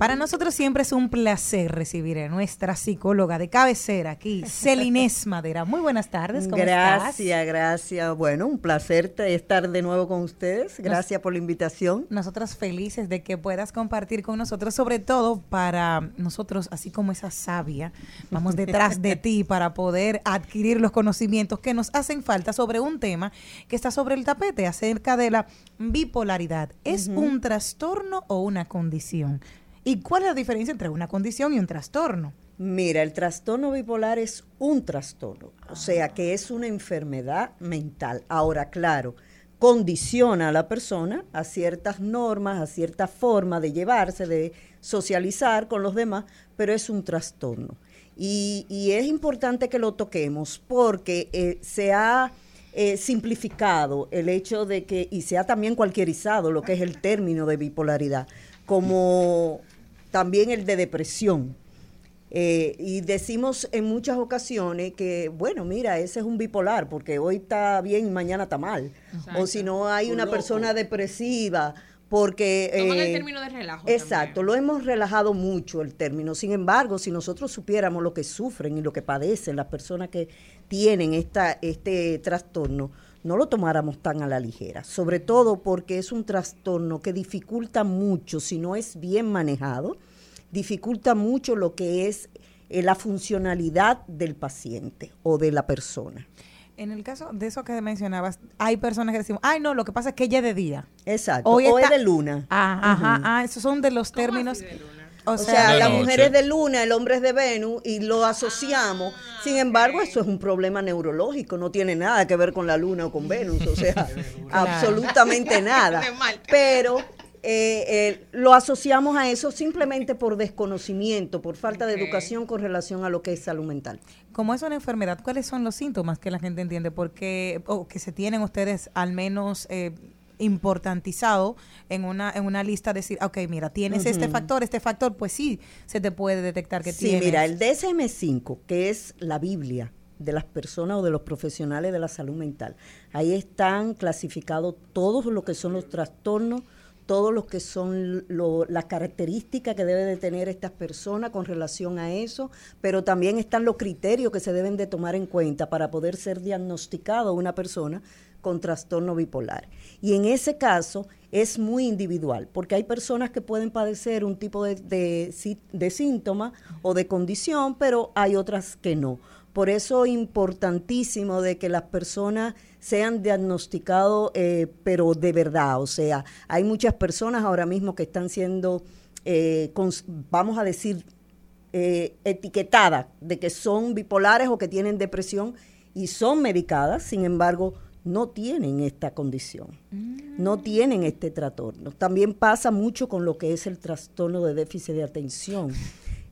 Para nosotros siempre es un placer recibir a nuestra psicóloga de cabecera aquí, Celinés Madera. Muy buenas tardes, ¿cómo estás? Gracias, gracias. Bueno, un placer estar de nuevo con ustedes. Gracias por la invitación. Nosotros felices de que puedas compartir con nosotros, sobre todo para nosotros, así como esa sabia, vamos detrás de ti para poder adquirir los conocimientos que nos hacen falta sobre un tema que está sobre el tapete, acerca de la bipolaridad. ¿Es un trastorno o una condición? ¿Y cuál es la diferencia entre una condición y un trastorno? Mira, el trastorno bipolar es un trastorno, o sea que es una enfermedad mental. Ahora, claro, condiciona a la persona a ciertas normas, a cierta forma de llevarse, de socializar con los demás, pero es un trastorno. Y, es importante que lo toquemos porque eh, se ha eh, simplificado el hecho de que, y se ha también cualquierizado lo que es el término de bipolaridad, como también el de depresión. Eh, y decimos en muchas ocasiones que, bueno, mira, ese es un bipolar, porque hoy está bien y mañana está mal. O si no hay Un una loco. persona depresiva, porque... Toman el eh, término de relajo Exacto, lo hemos relajado mucho el término. Sin embargo, si nosotros supiéramos lo que sufren y lo que padecen las personas que tienen esta, este trastorno, no lo tomáramos tan a la ligera. Sobre todo porque es un trastorno que dificulta mucho, si no es bien manejado, dificulta mucho lo que es eh, la funcionalidad del paciente o de la persona. En el caso de eso que mencionabas, hay personas que decimos, ay, no, lo que pasa es que ella es de día. Exacto. Hoy o es de luna. Ah, ajá, ah, esos son de los términos. O sea, sea, De la noche. mujer es de luna, el hombre es de Venus y lo asociamos. Sin embargo, eso es un problema neurológico, no tiene nada que ver con la luna o con Venus, o sea, absolutamente nada. Pero eh, eh, lo asociamos a eso simplemente por desconocimiento, por falta de educación con relación a lo que es salud mental. como es una enfermedad, ¿cuáles son los síntomas que la gente entiende? Porque, o que se tienen ustedes al menos eh, importantizado en una, en una lista, decir, ok, mira, tienes este factor, este factor, pues sí, se te puede detectar que Sí, tienes. mira, el DSM-5, que es la Biblia de las personas o de los profesionales de la salud mental, ahí están clasificados todos lo que son los trastornos, todos los que son lo- las características que debe de tener estas personas con relación a eso, pero también están los criterios que se deben de tomar en cuenta para poder ser diagnosticado una persona con trastorno bipolar. Y en ese caso es muy individual, porque hay personas que pueden padecer un tipo de, de, sí- de síntoma o de condición, pero hay otras que no. Por eso es importantísimo de que las personas sean diagnosticados, eh, pero de verdad. O sea, hay muchas personas ahora mismo que están siendo, eh, vamos a decir, eh, etiquetadas de que son bipolares o que tienen depresión y son medicadas, sin embargo, no tienen esta condición, no tienen este trastorno. También pasa mucho con lo que es el trastorno de déficit de atención.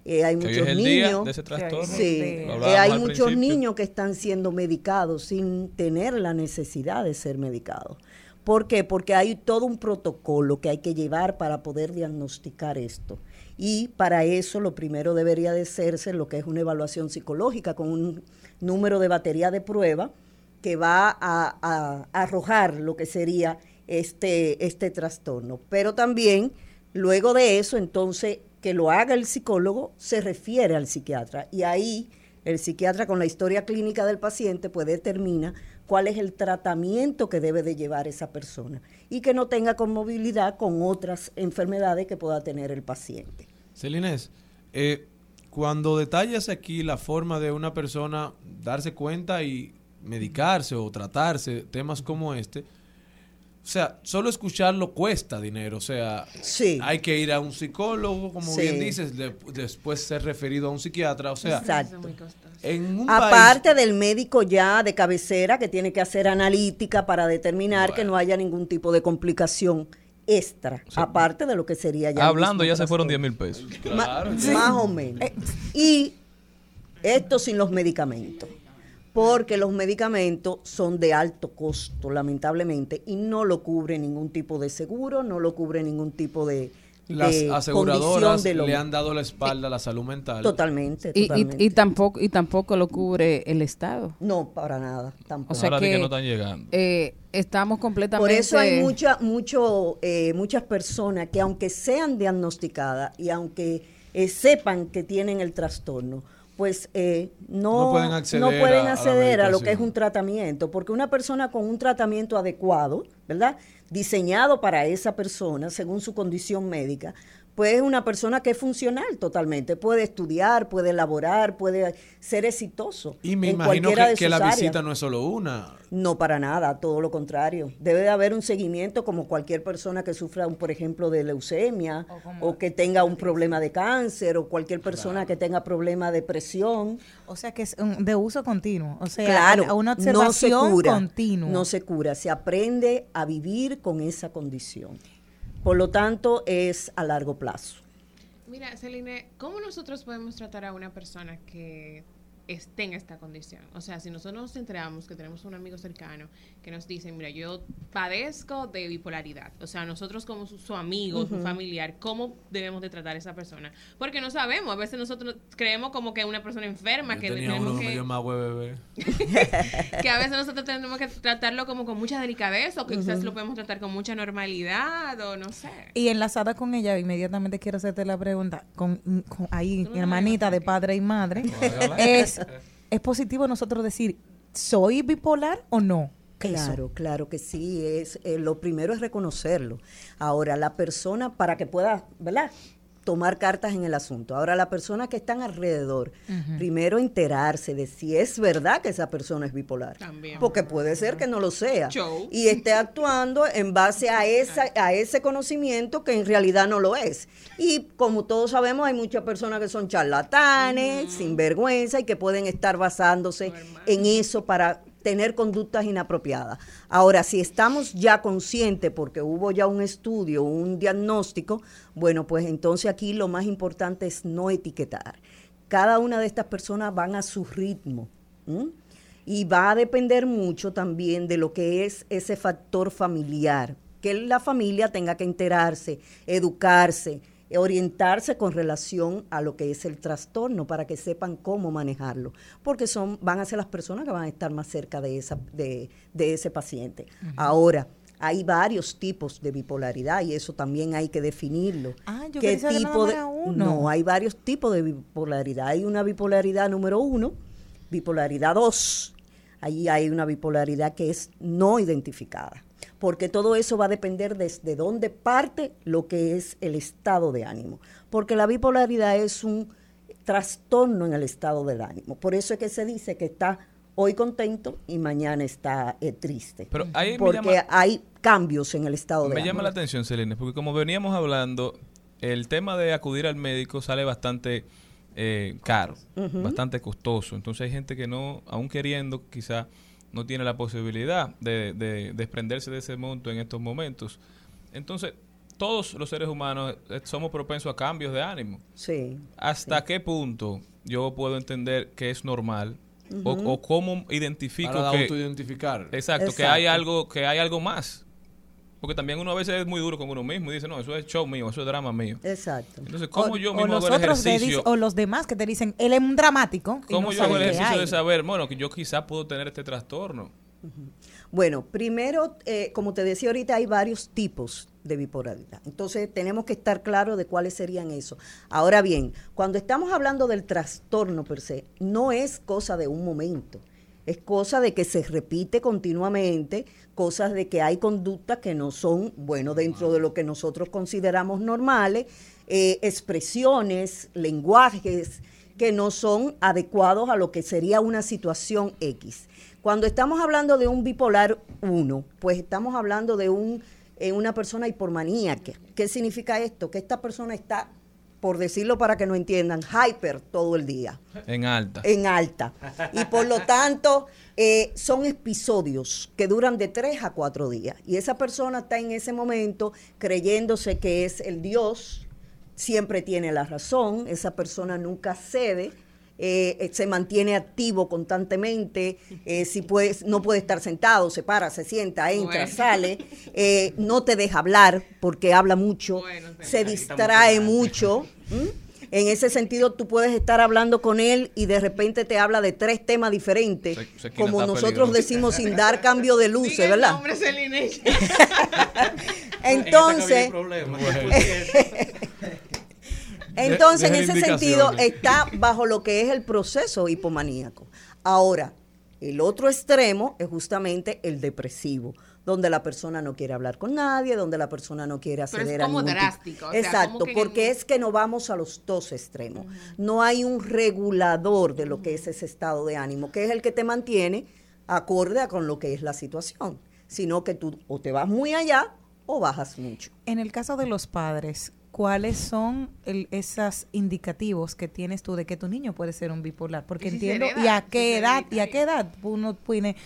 Eh, hay Que hoy muchos es el día niños, de ese trastorno. sí, eh, hay muchos principio. niños que están siendo medicados sin tener la necesidad de ser medicados. ¿Por qué? Porque hay todo un protocolo que hay que llevar para poder diagnosticar esto. Y para eso lo primero debería de hacerse lo que es una evaluación psicológica con un número de batería de prueba que va a, arrojar lo que sería este, este trastorno. Pero también, luego de eso, entonces, que lo haga el psicólogo, se refiere al psiquiatra. Y ahí el psiquiatra con la historia clínica del paciente pues determina cuál es el tratamiento que debe de llevar esa persona y que no tenga conmovilidad con otras enfermedades que pueda tener el paciente. Celines, eh, cuando detallas aquí la forma de una persona darse cuenta y medicarse o tratarse temas como este, o sea, solo escucharlo cuesta dinero, o sea, hay que ir a un psicólogo, como Sí. bien dices, de- después ser referido a un psiquiatra, o sea, Exacto. en un país Aparte del médico ya de cabecera que tiene que hacer analítica para determinar que no haya ningún tipo de complicación extra, aparte de lo que sería ya. Hablando ya se fueron trastorno. 10 mil pesos. Ma- Más o menos. Y esto sin los medicamentos. Porque los medicamentos son de alto costo, lamentablemente, y no lo cubre ningún tipo de seguro, no lo cubre ningún tipo de, las de aseguradoras condición de lo- le han dado la espalda a la salud mental. Totalmente, Y, y, totalmente. y tampoco y tampoco lo cubre el Estado. No, para nada, tampoco. O sea Ahora que, que no están llegando. eh, estamos completamente... Por eso hay mucha, mucho, eh, muchas personas que aunque sean diagnosticadas y aunque eh, sepan que tienen el trastorno, pues eh, no, No pueden acceder no pueden a- a acceder a, lo que es un tratamiento, porque una persona con un tratamiento adecuado, ¿verdad? Diseñado para esa persona según su condición médica, pues es una persona que es funcional totalmente, puede estudiar, puede elaborar, puede ser exitoso. Y me en imagino cualquiera que, de que sus la áreas. visita no es solo una. No, para nada, todo lo contrario. Debe de haber un seguimiento como cualquier persona que sufra, un, por ejemplo, de leucemia o, que tenga un problema de cáncer o cualquier persona que tenga problema de presión. O sea que es un- de uso continuo. O sea, claro, una no se cura, continua. no se cura, se aprende a vivir con esa condición. Por lo tanto, es a largo plazo. Mira, Celine, ¿cómo nosotros podemos tratar a una persona que esté en esta condición. O sea, si nosotros nos enteramos que tenemos un amigo cercano que nos dice, mira, yo padezco de bipolaridad. O sea, nosotros como su, su amigo, su familiar, ¿cómo debemos de tratar a esa persona? Porque no sabemos, a veces nosotros creemos como que es una persona enferma, Yo que tenía tenemos uno que medio más bebé. que a veces nosotros tenemos que tratarlo como con mucha delicadeza o que quizás lo podemos tratar con mucha normalidad o no sé. Y enlazada con ella, inmediatamente quiero hacerte la pregunta, con, con ahí, mi hermanita de padre y madre, es, ¿es positivo nosotros decir, soy bipolar o no? Claro, claro que sí. Es, eh, lo primero es reconocerlo. Ahora, la persona, para que pueda, ¿verdad? Tomar cartas en el asunto. Ahora, la persona que están alrededor, primero enterarse de si es verdad que esa persona es bipolar. También. Porque puede ser que no lo sea. Show. Y esté actuando en base a, esa, a ese conocimiento que en realidad no lo es. Y como todos sabemos, hay muchas personas que son charlatanes, sinvergüenza y que pueden estar basándose en eso para tener conductas inapropiadas. Ahora, si estamos ya conscientes, porque hubo ya un estudio, un diagnóstico, bueno, pues entonces aquí lo más importante es no etiquetar. Cada una de estas personas van a su ritmo. Y va a depender mucho también de lo que es ese factor familiar, que la familia tenga que enterarse, educarse, orientarse con relación a lo que es el trastorno para que sepan cómo manejarlo, porque son van a ser las personas que van a estar más cerca de esa de, de ese paciente. Ahora, hay varios tipos de bipolaridad y eso también hay que definirlo. Ah, yo ¿Qué tipo de uno. No, hay varios tipos de bipolaridad. Hay una bipolaridad número uno, bipolaridad dos. Ahí hay una bipolaridad que es no identificada, porque todo eso va a depender desde dónde parte lo que es el estado de ánimo, porque la bipolaridad es un trastorno en el estado del ánimo. Por eso es que se dice que está hoy contento y mañana está eh, triste, Pero ahí me porque llama- hay cambios en el estado de Me ánimo. llama la atención, Selene, porque como veníamos hablando, el tema de acudir al médico sale bastante eh, caro, bastante costoso. Entonces hay gente que no, aún queriendo, quizá no tiene la posibilidad de, de desprenderse de ese monto en estos momentos. Entonces, todos los seres humanos eh, somos propensos a cambios de ánimo. Sí. ¿Hasta qué punto yo puedo entender que es normal? o, cómo identifico Para que autoidentificar. Exacto, que Exacto. hay algo que hay algo más. Porque también uno a veces es muy duro con uno mismo y dice, no, eso es show mío, eso es drama mío. Exacto. Entonces, ¿cómo o, yo o mismo los hago el ejercicio? o los demás que te dicen, él es un dramático. ¿Cómo no yo hago el ejercicio de saber, bueno, que yo quizá puedo tener este trastorno? Bueno, primero, eh, como te decía ahorita, hay varios tipos de bipolaridad. Entonces, tenemos que estar claros de cuáles serían esos. Ahora bien, cuando estamos hablando del trastorno per se, no es cosa de un momento. Es cosa de que se repite continuamente, cosas de que hay conductas que no son, bueno, dentro de lo que nosotros consideramos normales, eh, expresiones, lenguajes que no son adecuados a lo que sería una situación X. Cuando estamos hablando de un bipolar 1, pues estamos hablando de un, eh, una persona hipormaníaca. ¿Qué significa esto? Que esta persona está, por decirlo para que no entiendan, hyper todo el día En alta. en alta. Y por lo tanto, eh, son episodios que duran de tres a cuatro días. Y esa persona está en ese momento creyéndose que es el Dios, siempre tiene la razón, esa persona nunca cede. Eh, eh, se mantiene activo constantemente, eh, si puedes, no puede estar sentado, se para, se sienta, entra, Bueno. sale, eh, no te deja hablar porque habla mucho, se distrae mucho. En ese sentido, tú puedes estar hablando con él y de repente te habla de tres temas diferentes, Se- como nosotros decimos sin dar cambio de luces, Diga el ¿verdad? nombre, Celine. Entonces, en ese sentido está bajo lo que es el proceso hipomaníaco. Ahora, el otro extremo es justamente el depresivo, donde la persona no quiere hablar con nadie, donde la persona no quiere Pero es acceder a como ningún tipo- drástico, o sea, Exacto, como que en porque es que no vamos a los dos extremos. No hay un regulador de lo que es ese estado de ánimo, que es el que te mantiene acorde a con lo que es la situación, sino que tú o te vas muy allá o bajas mucho. En el caso de los padres, ¿cuáles son el- esos indicativos que tienes tú de que tu niño puede ser un bipolar? Porque Y si se entiendo, hereda, ¿y a qué edad? ¿Y a qué edad uno puede,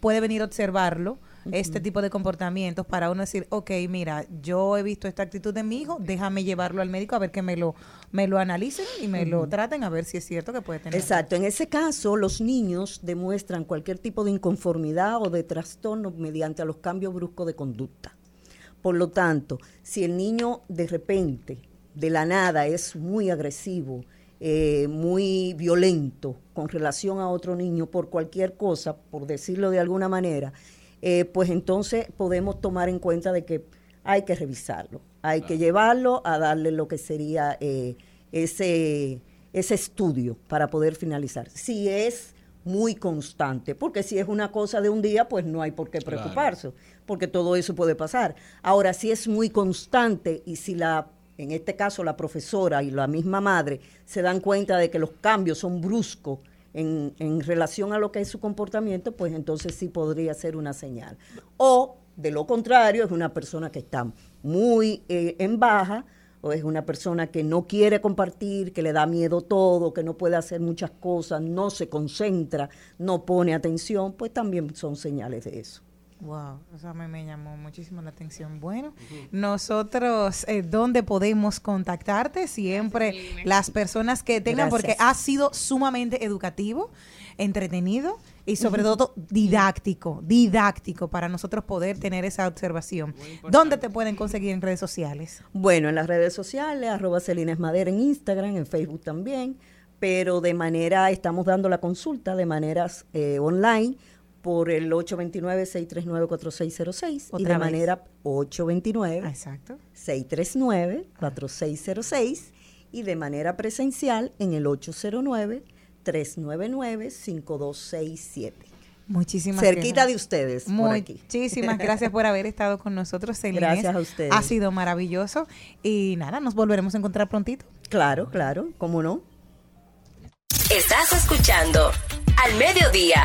puede venir a observarlo? este tipo de comportamientos para uno decir, ok, mira, yo he visto esta actitud de mi hijo, déjame llevarlo al médico a ver que me lo, me lo analicen y me lo traten a ver si es cierto que puede tener. Exacto, en ese caso los niños demuestran cualquier tipo de inconformidad o de trastorno mediante a los cambios bruscos de conducta. Por lo tanto, si el niño de repente, de la nada, es muy agresivo, eh, muy violento con relación a otro niño por cualquier cosa, por decirlo de alguna manera, eh, pues entonces podemos tomar en cuenta de que hay que revisarlo, hay que llevarlo a darle lo que sería eh, ese, ese estudio para poder finalizar. Si es muy constante, porque si es una cosa de un día, pues no hay por qué Claro. Porque todo eso puede pasar. Ahora, si es muy constante y si la, en este caso la profesora y la misma madre se dan cuenta de que los cambios son bruscos en, en relación a lo que es su comportamiento, pues entonces sí podría ser una señal. O, de lo contrario, es una persona que está muy eh, en baja, o es una persona que no quiere compartir, que le da miedo todo, que no puede hacer muchas cosas, no se concentra, no pone atención, pues también son señales de eso. Wow, eso a mí me llamó muchísimo la atención. Bueno, nosotros, eh, ¿dónde podemos contactarte? Siempre las personas que tengan, porque ha sido sumamente educativo, entretenido y sobre todo didáctico, didáctico para nosotros poder tener esa observación. ¿Dónde te pueden conseguir en redes sociales? Bueno, en las redes sociales, arroba Celines Madera en Instagram, en Facebook también, pero de manera, estamos dando la consulta de maneras eh, online por el 829-639-4606 y de vez. manera 829 Exacto. 639-4606 y de manera presencial en el 809-399-5267. Muchísimas Cerquita gracias. de ustedes, por aquí. Muchísimas gracias por haber estado con nosotros, Celines. Gracias a ustedes. Ha sido maravilloso y nada, nos volveremos a encontrar prontito. Claro, claro, ¿cómo no? Estás escuchando Al Mediodía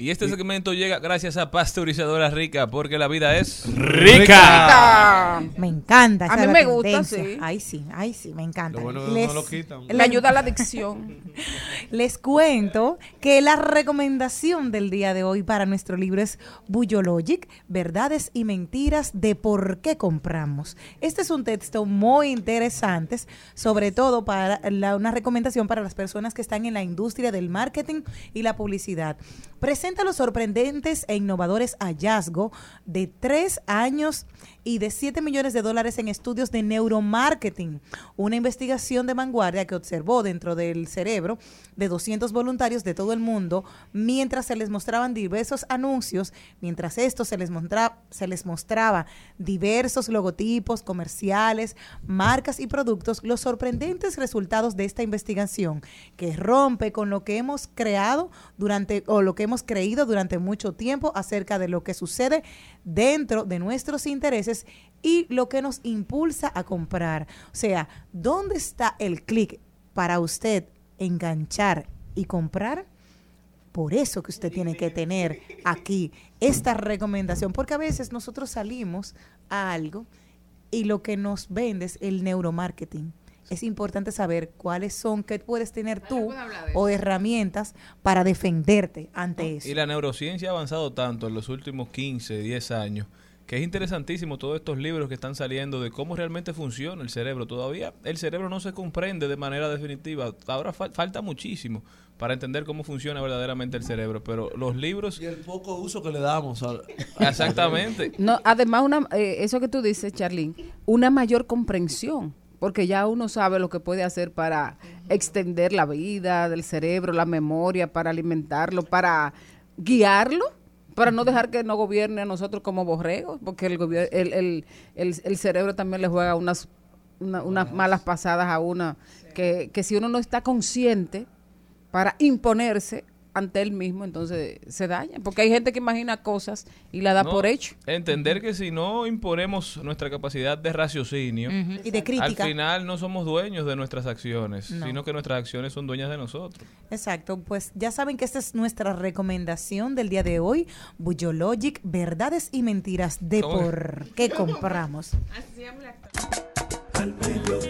Y este segmento llega gracias a Pasteurizadora Rica, porque la vida es Rica. Me encanta. A mí me gusta, tendencia. sí. Ay, sí, ay, sí, me encanta. Lo bueno es que Les- no lo quitan. Le ayuda a la adicción. Les cuento que la recomendación del día de hoy para nuestro libro es Bullologic, Verdades y Mentiras de por qué compramos. Este es un texto muy interesante, sobre todo para la- una recomendación para las personas que están en la industria del marketing y la publicidad. Presenta los sorprendentes e innovadores hallazgos de tres años y de 7 millones de dólares en estudios de neuromarketing, una investigación de vanguardia que observó dentro del cerebro de 200 voluntarios de todo el mundo mientras se les mostraban diversos anuncios, mientras esto se les, mostra- se les mostraba diversos logotipos, comerciales, marcas y productos, los sorprendentes resultados de esta investigación que rompe con lo que hemos creado durante o lo que hemos creído durante mucho tiempo acerca de lo que sucede dentro de nuestros intereses y lo que nos impulsa a comprar. O sea, ¿dónde está el clic para usted enganchar y comprar? Por eso que usted tiene que tener aquí esta recomendación, porque a veces nosotros salimos a algo y lo que nos vende es el neuromarketing. Es importante saber cuáles son, qué puedes tener tú o herramientas para defenderte ante eso. Y la neurociencia ha avanzado tanto en los últimos 15, 10 años que es interesantísimo todos estos libros que están saliendo de cómo realmente funciona el cerebro. Todavía el cerebro no se comprende de manera definitiva. Ahora fal- falta muchísimo para entender cómo funciona verdaderamente el cerebro, pero los libros... Y el poco uso que le damos. al- Exactamente. No, además, una, eh, eso que tú dices, Charlene, una mayor comprensión, porque ya uno sabe lo que puede hacer para extender la vida del cerebro, la memoria, para alimentarlo, para guiarlo, para no dejar que no gobierne a nosotros como borregos, porque el, el, el, el, el cerebro también le juega unas, una- unas malas pasadas a una, que, que si uno no está consciente para imponerse, ante él mismo, entonces se daña. Porque hay gente que imagina cosas y la da No, por hecho. Entender que si no imponemos nuestra capacidad de raciocinio. Y de crítica. al final no somos dueños de nuestras acciones, No. sino que nuestras acciones son dueñas de nosotros. Exacto, pues ya saben que esta es nuestra recomendación del día de hoy, Bullologic, verdades y mentiras de por qué compramos. Al mediodía,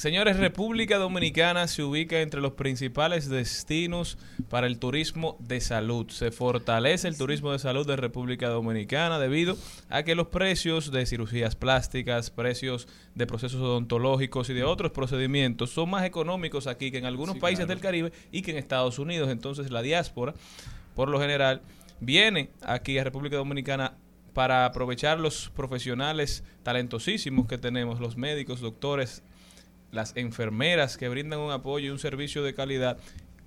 Señores, República Dominicana se ubica entre los principales destinos para el turismo de salud. Se fortalece el turismo de salud de República Dominicana debido a que los precios de cirugías plásticas, precios de procesos odontológicos y de otros procedimientos son más económicos aquí que en algunos Sí, países claro. del Caribe y que en Estados Unidos. Entonces la diáspora, por lo general, viene aquí a República Dominicana para aprovechar los profesionales talentosísimos que tenemos, los médicos, doctores, las enfermeras que brindan un apoyo y un servicio de calidad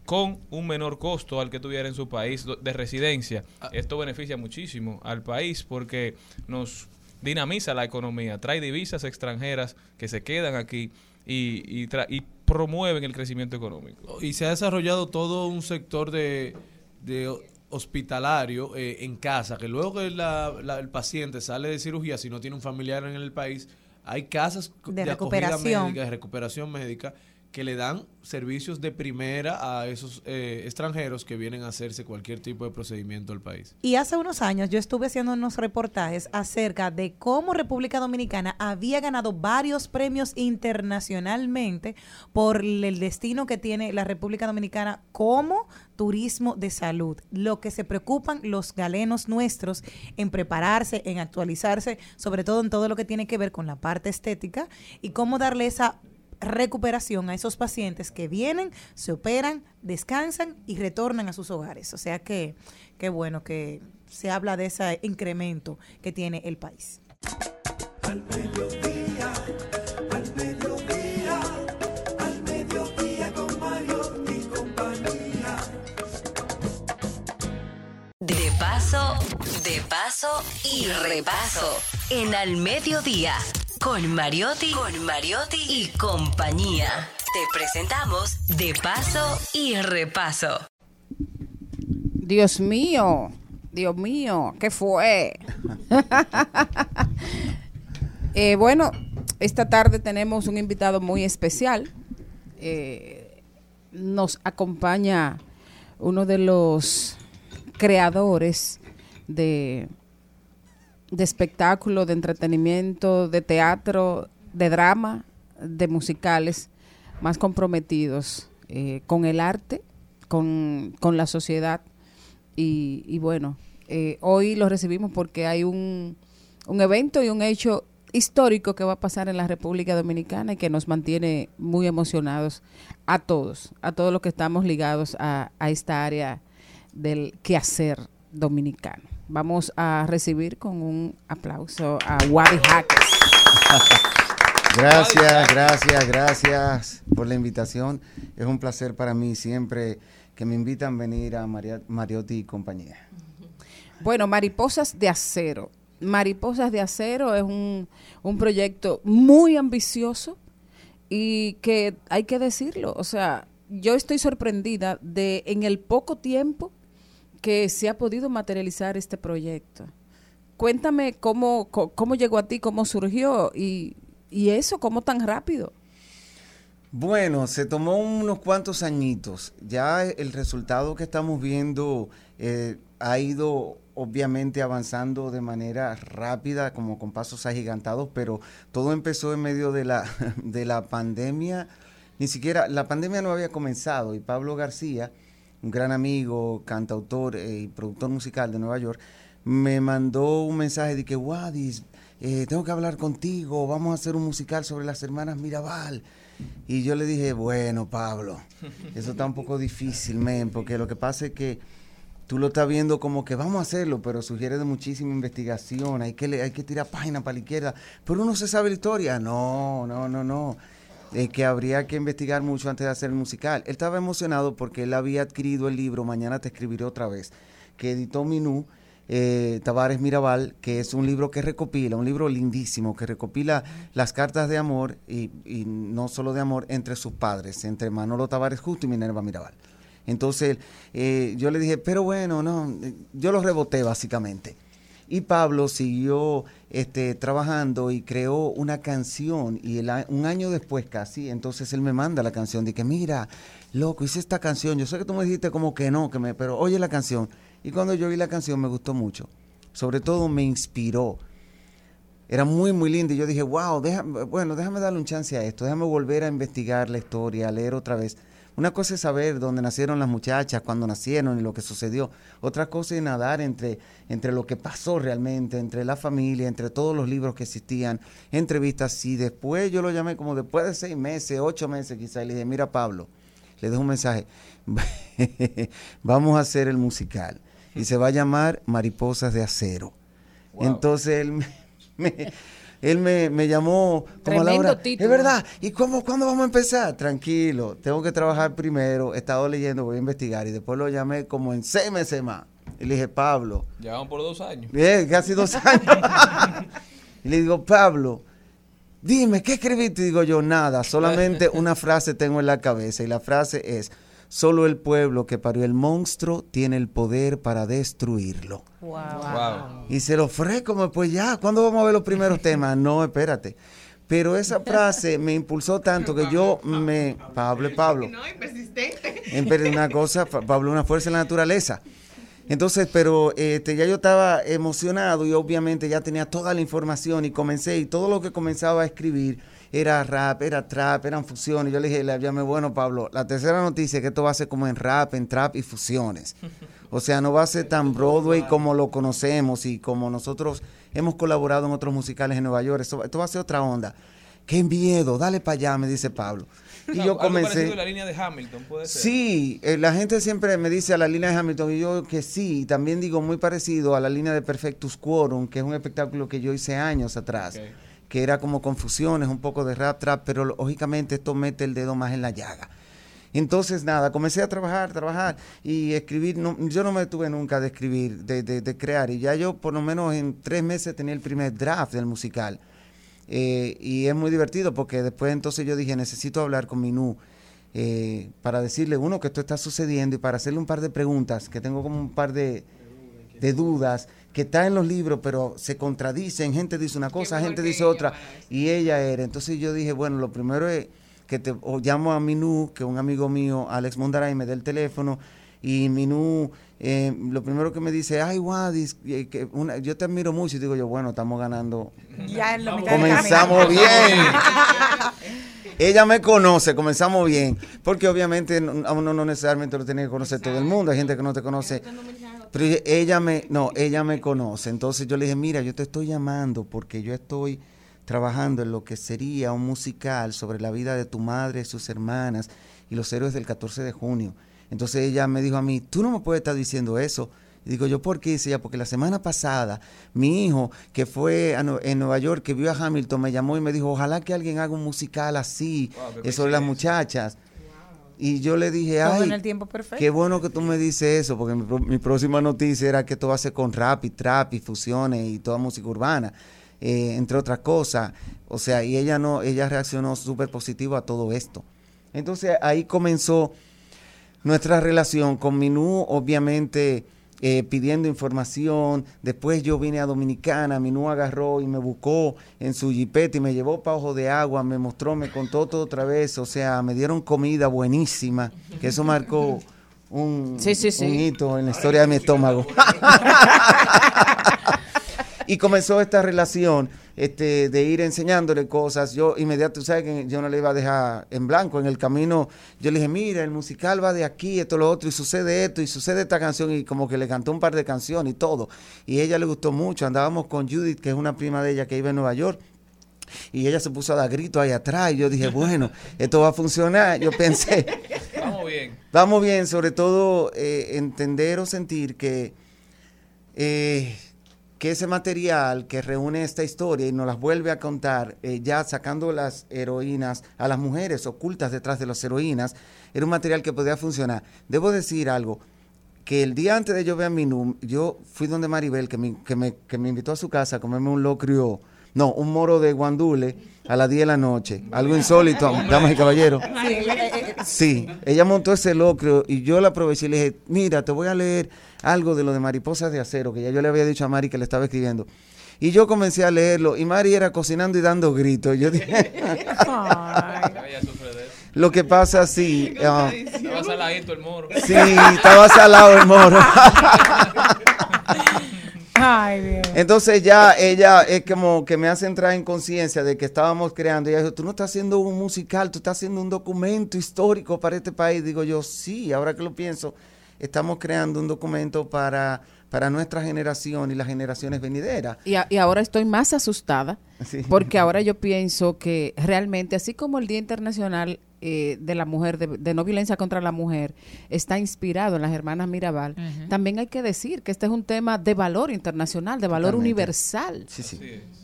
con un menor costo al que tuviera en su país de residencia. Esto beneficia muchísimo al país porque nos dinamiza la economía, trae divisas extranjeras que se quedan aquí y, y, tra- y promueven el crecimiento económico. Y se ha desarrollado todo un sector de, de hospitalario eh, en casa, que luego que la- la- el paciente sale de cirugía, si no tiene un familiar en el país, hay casas De acogida recuperación. médica, de recuperación médica, que le dan servicios de primera a esos eh, extranjeros que vienen a hacerse cualquier tipo de procedimiento al país. Y hace unos años yo estuve haciendo unos reportajes acerca de cómo República Dominicana había ganado varios premios internacionalmente por el destino que tiene la República Dominicana como turismo de salud. Lo que se preocupan los galenos nuestros en prepararse, en actualizarse, sobre todo en todo lo que tiene que ver con la parte estética y cómo darle esa recuperación a esos pacientes que vienen, se operan, descansan y retornan a sus hogares. O sea que qué bueno que se habla de ese incremento que tiene el país. Al mediodía, al mediodía, al mediodía con Mario y compañía. De paso, de paso y repaso. En Al Mediodía, con Mariotti, con Mariotti y compañía. Te presentamos De paso y repaso. Dios mío, Dios mío, ¿qué fue? Eh, bueno, esta tarde tenemos un invitado muy especial. Eh, nos acompaña uno de los creadores de, de espectáculo, de entretenimiento, de teatro, de drama, de musicales más comprometidos eh, con el arte, con, con la sociedad. Y, bueno, eh, hoy lo recibimos porque hay un, un evento y un hecho histórico que va a pasar en la República Dominicana y que nos mantiene muy emocionados a todos, a todos los que estamos ligados a, a esta área del quehacer dominicano. Vamos a recibir con un aplauso a Wadi Jaques. Gracias, gracias, gracias por la invitación. Es un placer para mí siempre que me invitan a venir a Mariotti y compañía. Bueno, Mariposas de Acero. Mariposas de Acero es un, un proyecto muy ambicioso y que hay que decirlo. O sea, yo estoy sorprendida de en el poco tiempo que se ha podido materializar este proyecto. Cuéntame cómo, cómo llegó a ti, cómo surgió y, y eso, cómo tan rápido. Bueno, se tomó unos cuantos añitos. Ya el resultado que estamos viendo eh, ha ido obviamente avanzando de manera rápida, como con pasos agigantados, pero todo empezó en medio de la, de la pandemia. Ni siquiera, la pandemia no había comenzado y Pablo García, un gran amigo, cantautor eh, y productor musical de Nueva York, me mandó un mensaje de que, Wadis, eh, tengo que hablar contigo, vamos a hacer un musical sobre las hermanas Mirabal. Y yo le dije, bueno, Pablo, eso está un poco difícil, men, porque lo que pasa es que tú lo estás viendo como que vamos a hacerlo, pero sugiere de muchísima investigación, hay que, hay que tirar página para la izquierda, pero uno se sabe la historia. No, no, no, no. Eh, que habría que investigar mucho antes de hacer el musical. Él estaba emocionado porque él había adquirido el libro Mañana te escribiré otra vez, que editó Minú eh, Tavares Mirabal, que es un libro que recopila, un libro lindísimo, que recopila las cartas de amor y, no solo de amor entre sus padres, entre Manolo Tavares Justo y Minerva Mirabal. Entonces eh, yo le dije, pero bueno, no, eh, yo lo reboté básicamente. Y Pablo siguió este, trabajando y creó una canción y el un año después casi, entonces él me manda la canción, que mira, loco, hice esta canción, yo sé que tú me dijiste como que no, que me, pero oye la canción. Y cuando yo oí la canción me gustó mucho, sobre todo me inspiró. Era muy, muy linda y yo dije, wow, bueno, déjame darle un chance a esto, déjame volver a investigar la historia, a leer otra vez. Una cosa es saber dónde nacieron las muchachas, cuándo nacieron y lo que sucedió. Otra cosa es nadar entre, entre lo que pasó realmente, entre la familia, entre todos los libros que existían, entrevistas. Y después yo lo llamé como después de seis meses, ocho meses quizás, y le dije, mira Pablo, le dejo un mensaje, vamos a hacer el musical. Y se va a llamar Mariposas de Acero. Entonces él me, me- él me, me llamó como a la Tremendo hora. título. Es verdad. ¿Y cómo, cuándo vamos a empezar? Tranquilo, tengo que trabajar primero. He estado leyendo, voy a investigar. Y después lo llamé como en seis meses más. Y le dije, Pablo, Ya van por dos años. Bien, casi dos años. y le digo, Pablo, dime, ¿qué escribiste? Y digo yo, nada, solamente una frase tengo en la cabeza. Y la frase es, solo el pueblo que parió el monstruo tiene el poder para destruirlo. Wow. Y se lo ofrezco, como, pues ya, ¿cuándo vamos a ver los primeros temas? No, espérate. Pero esa frase me impulsó tanto que yo me... Pablo, Pablo. No, persistente. Una cosa, Pa- Pablo, una fuerza en la naturaleza. Entonces, pero este, ya yo estaba emocionado y obviamente ya tenía toda la información y comencé y todo lo que comenzaba a escribir era rap, era trap, eran fusiones. Yo le dije, le llamé, bueno, Pablo, la tercera noticia es que esto va a ser como en rap, en trap y fusiones. O sea, no va a ser tan Broadway como lo conocemos y como nosotros hemos colaborado en otros musicales en Nueva York. Esto, esto va a ser otra onda. Qué miedo, dale para allá, me dice Pablo. Y yo comencé. la línea de Hamilton, puede ser. Sí, eh, la gente siempre me dice a la línea de Hamilton y yo que sí, y también digo muy parecido a la línea de Perfectus Quorum, que es un espectáculo que yo hice años atrás, que era como confusiones, un poco de rap, trap, pero lógicamente esto mete el dedo más en la llaga. Entonces, nada, comencé a trabajar, trabajar y escribir. Yo no me detuve nunca de escribir, de, de- de crear. Y ya yo, por lo menos en tres meses, tenía el primer draft del musical. Eh, y es muy divertido porque después entonces yo dije, necesito hablar con Minú eh, para decirle, uno, que esto está sucediendo y para hacerle un par de preguntas, que tengo como un par de, de dudas, que está en los libros, pero se contradicen, gente dice una cosa, gente dice otra, y ella era. Entonces yo dije, bueno, lo primero es que te o llamo a Minú, que un amigo mío, Alex Mondaray, me dé el teléfono, y Minú, eh, lo primero que me dice, ay, Wadis, eh, que una- yo te admiro mucho, y digo yo, bueno, estamos ganando Ya en la mitad Comenzamos bien. Ella me conoce, comenzamos bien. Porque obviamente no- a uno no necesariamente lo tiene que conocer todo el mundo. Hay gente que no te conoce. Pero ella- me, no, ella me conoce. Entonces yo le dije, mira, yo te estoy llamando porque yo estoy trabajando en lo que sería un musical sobre la vida de tu madre sus hermanas y los héroes del 14 de junio. Entonces ella me dijo a mí, tú no me puedes estar diciendo eso. Y digo yo, ¿por qué? Dice ella, porque la semana pasada mi hijo, que fue a en Nueva York, que vio a Hamilton, me llamó y me dijo, ojalá que alguien haga un musical así, eh, sobre las muchachas. Y yo le dije, ay, en el tiempo perfecto. qué bueno que tú me dices eso, porque mi próxima noticia era que esto va a ser con rap y trap y fusiones y toda música urbana, eh, entre otras cosas. O sea, y ella no, ella reaccionó súper positivo a todo esto. Entonces ahí comenzó nuestra relación con Minú, obviamente eh, pidiendo información. Después yo vine a Dominicana, Minú agarró y me buscó en su jipeta y me llevó para Ojo de Agua, me mostró, me contó todo otra vez. O sea, me dieron comida buenísima, que eso marcó un, Sí, sí, sí. un hito en la historia de mi estómago. Y comenzó esta relación este, de ir enseñándole cosas. Yo inmediato, tú sabes que yo no le iba a dejar en blanco en el camino. Yo le dije, mira, el musical va de aquí, esto, lo otro, y sucede esto, y sucede esta canción, y como que le cantó un par de canciones y todo. Y a ella le gustó mucho. Andábamos con Judith, que es una prima de ella que vive en Nueva York. Y ella se puso a dar gritos ahí atrás. Y yo dije, bueno, esto va a funcionar. Yo pensé, Vamos bien. Vamos bien, sobre todo eh, entender o sentir que, eh, que ese material que reúne esta historia y nos las vuelve a contar, eh, ya sacando las heroínas a las mujeres ocultas detrás de las heroínas, era un material que podía funcionar. Debo decir algo, que el día antes de yo ver a Minum, yo fui donde Maribel, que me, que me, que me invitó a su casa a comerme un locrio, no, un moro de guandule a las 10 de la noche. Algo insólito, damas y caballeros. Sí, ella montó ese locrio y yo la aproveché y le dije, mira, te voy a leer algo de lo de mariposas de acero, que ya yo le había dicho a Mari que le estaba escribiendo. Y yo comencé a leerlo y Mari era cocinando y dando gritos. Yo dije, lo que pasa sí. ah, Estaba saladito el moro. sí, estaba salado el moro. Ay, Dios. Entonces ya ella es como que me hace entrar en conciencia de que estábamos creando. Y ella dijo, tú no estás haciendo un musical, tú estás haciendo un documento histórico para este país. Digo yo, sí, ahora que lo pienso, estamos creando un documento para, para nuestra generación y las generaciones venideras. Y, a- y ahora estoy más asustada Sí. porque ahora yo pienso que realmente, así como el Día Internacional eh, de la Mujer, de, de no violencia contra la mujer, está inspirado en las hermanas Mirabal, también hay que decir que este es un tema de valor internacional, de valor Totalmente. universal. Sí, sí.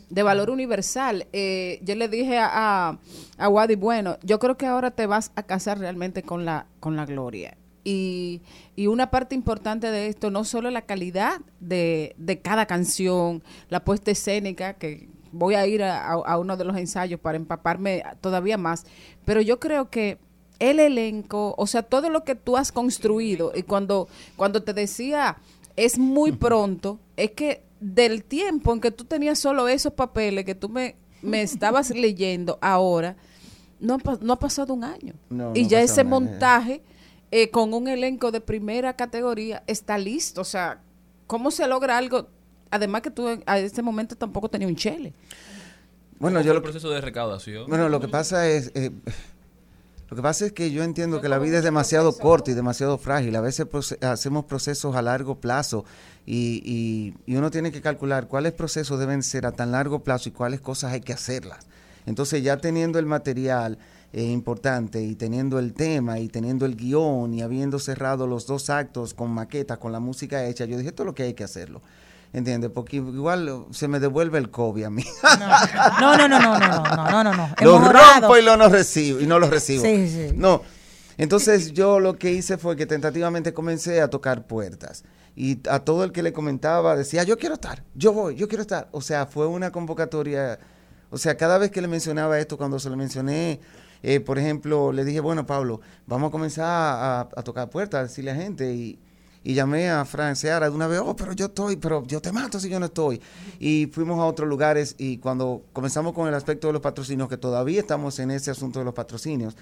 De valor universal. Eh, yo le dije a, a, a Wadi, bueno, yo creo que ahora te vas a casar realmente con la, con la gloria. Y, y una parte importante de esto, no solo la calidad de, de cada canción, la puesta escénica, que voy a ir a- a uno de los ensayos para empaparme todavía más, pero yo creo que el elenco, o sea, todo lo que tú has construido, y cuando, cuando te decía es muy pronto, es que del tiempo en que tú tenías solo esos papeles que tú me, me estabas leyendo ahora, no, no ha pasado un año. No, y no ya ese montaje eh, con un elenco de primera categoría está listo. O sea, ¿cómo se logra algo? Además que tú a ese momento tampoco tenías un chele. Bueno, ¿Cómo yo fue lo el proceso de recaudación. Bueno, lo que pasa es, eh, lo que pasa es que yo entiendo que la vida es demasiado corta y demasiado frágil. A veces proce- hacemos procesos a largo plazo y, y- y uno tiene que calcular cuáles procesos deben ser a tan largo plazo y cuáles cosas hay que hacerlas. Entonces ya teniendo el material eh, importante y teniendo el tema y teniendo el guion y habiendo cerrado los dos actos con maquetas, con la música hecha, yo dije, esto es lo que hay que hacerlo. ¿Entiendes? Porque igual uh, se me devuelve el COVID a mí. No, no, no, no, no, no, no, no. no. Lo rompo y, lo no recibo, y no lo recibo. Sí, sí. No. Entonces yo lo que hice fue que tentativamente comencé a tocar puertas. Y a todo el que le comentaba decía, yo quiero estar, yo voy, yo quiero estar. O sea, fue una convocatoria. O sea, cada vez que le mencionaba esto, cuando se lo mencioné, eh, por ejemplo, le dije, bueno, Pablo, vamos a comenzar a, a tocar puertas, a decirle a gente. Y, y llamé a Fran Seara de una vez, oh, pero yo estoy, pero yo te mato si yo no estoy. Y fuimos a otros lugares y cuando comenzamos con el aspecto de los patrocinios, que todavía estamos en ese asunto de los patrocinios,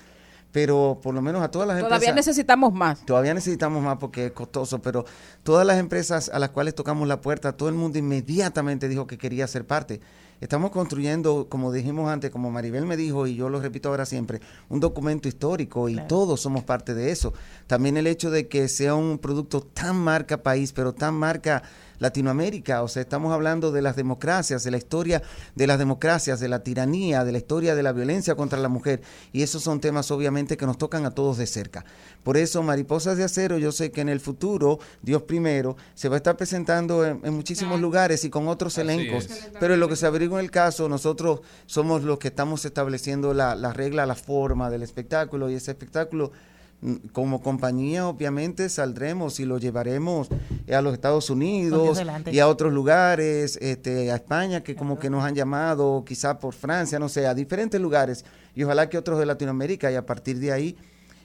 pero por lo menos a todas las Todavía empresas... necesitamos más. Todavía necesitamos más porque es costoso, pero todas las empresas a las cuales tocamos la puerta, todo el mundo inmediatamente dijo que quería ser parte. Estamos construyendo, como dijimos antes, como Maribel me dijo, y yo lo repito ahora siempre, un documento histórico y todos somos parte de eso. También el hecho de que sea un producto tan marca país, pero tan marca Latinoamérica, o sea, estamos hablando de las democracias, de la historia de las democracias, de la tiranía, de la historia de la violencia contra la mujer, y esos son temas obviamente que nos tocan a todos de cerca. Por eso, Mariposas de Acero, yo sé que en el futuro, Dios primero, se va a estar presentando en, en muchísimos lugares y con otros Así elencos, es. pero en lo que se averigua en el caso, nosotros somos los que estamos estableciendo la, la regla, la forma del espectáculo, y ese espectáculo como compañía obviamente saldremos y lo llevaremos eh, a los Estados Unidos y a otros lugares, este, a España que como que nos han llamado, quizá por Francia, no sé, a diferentes lugares y ojalá que otros de Latinoamérica y a partir de ahí,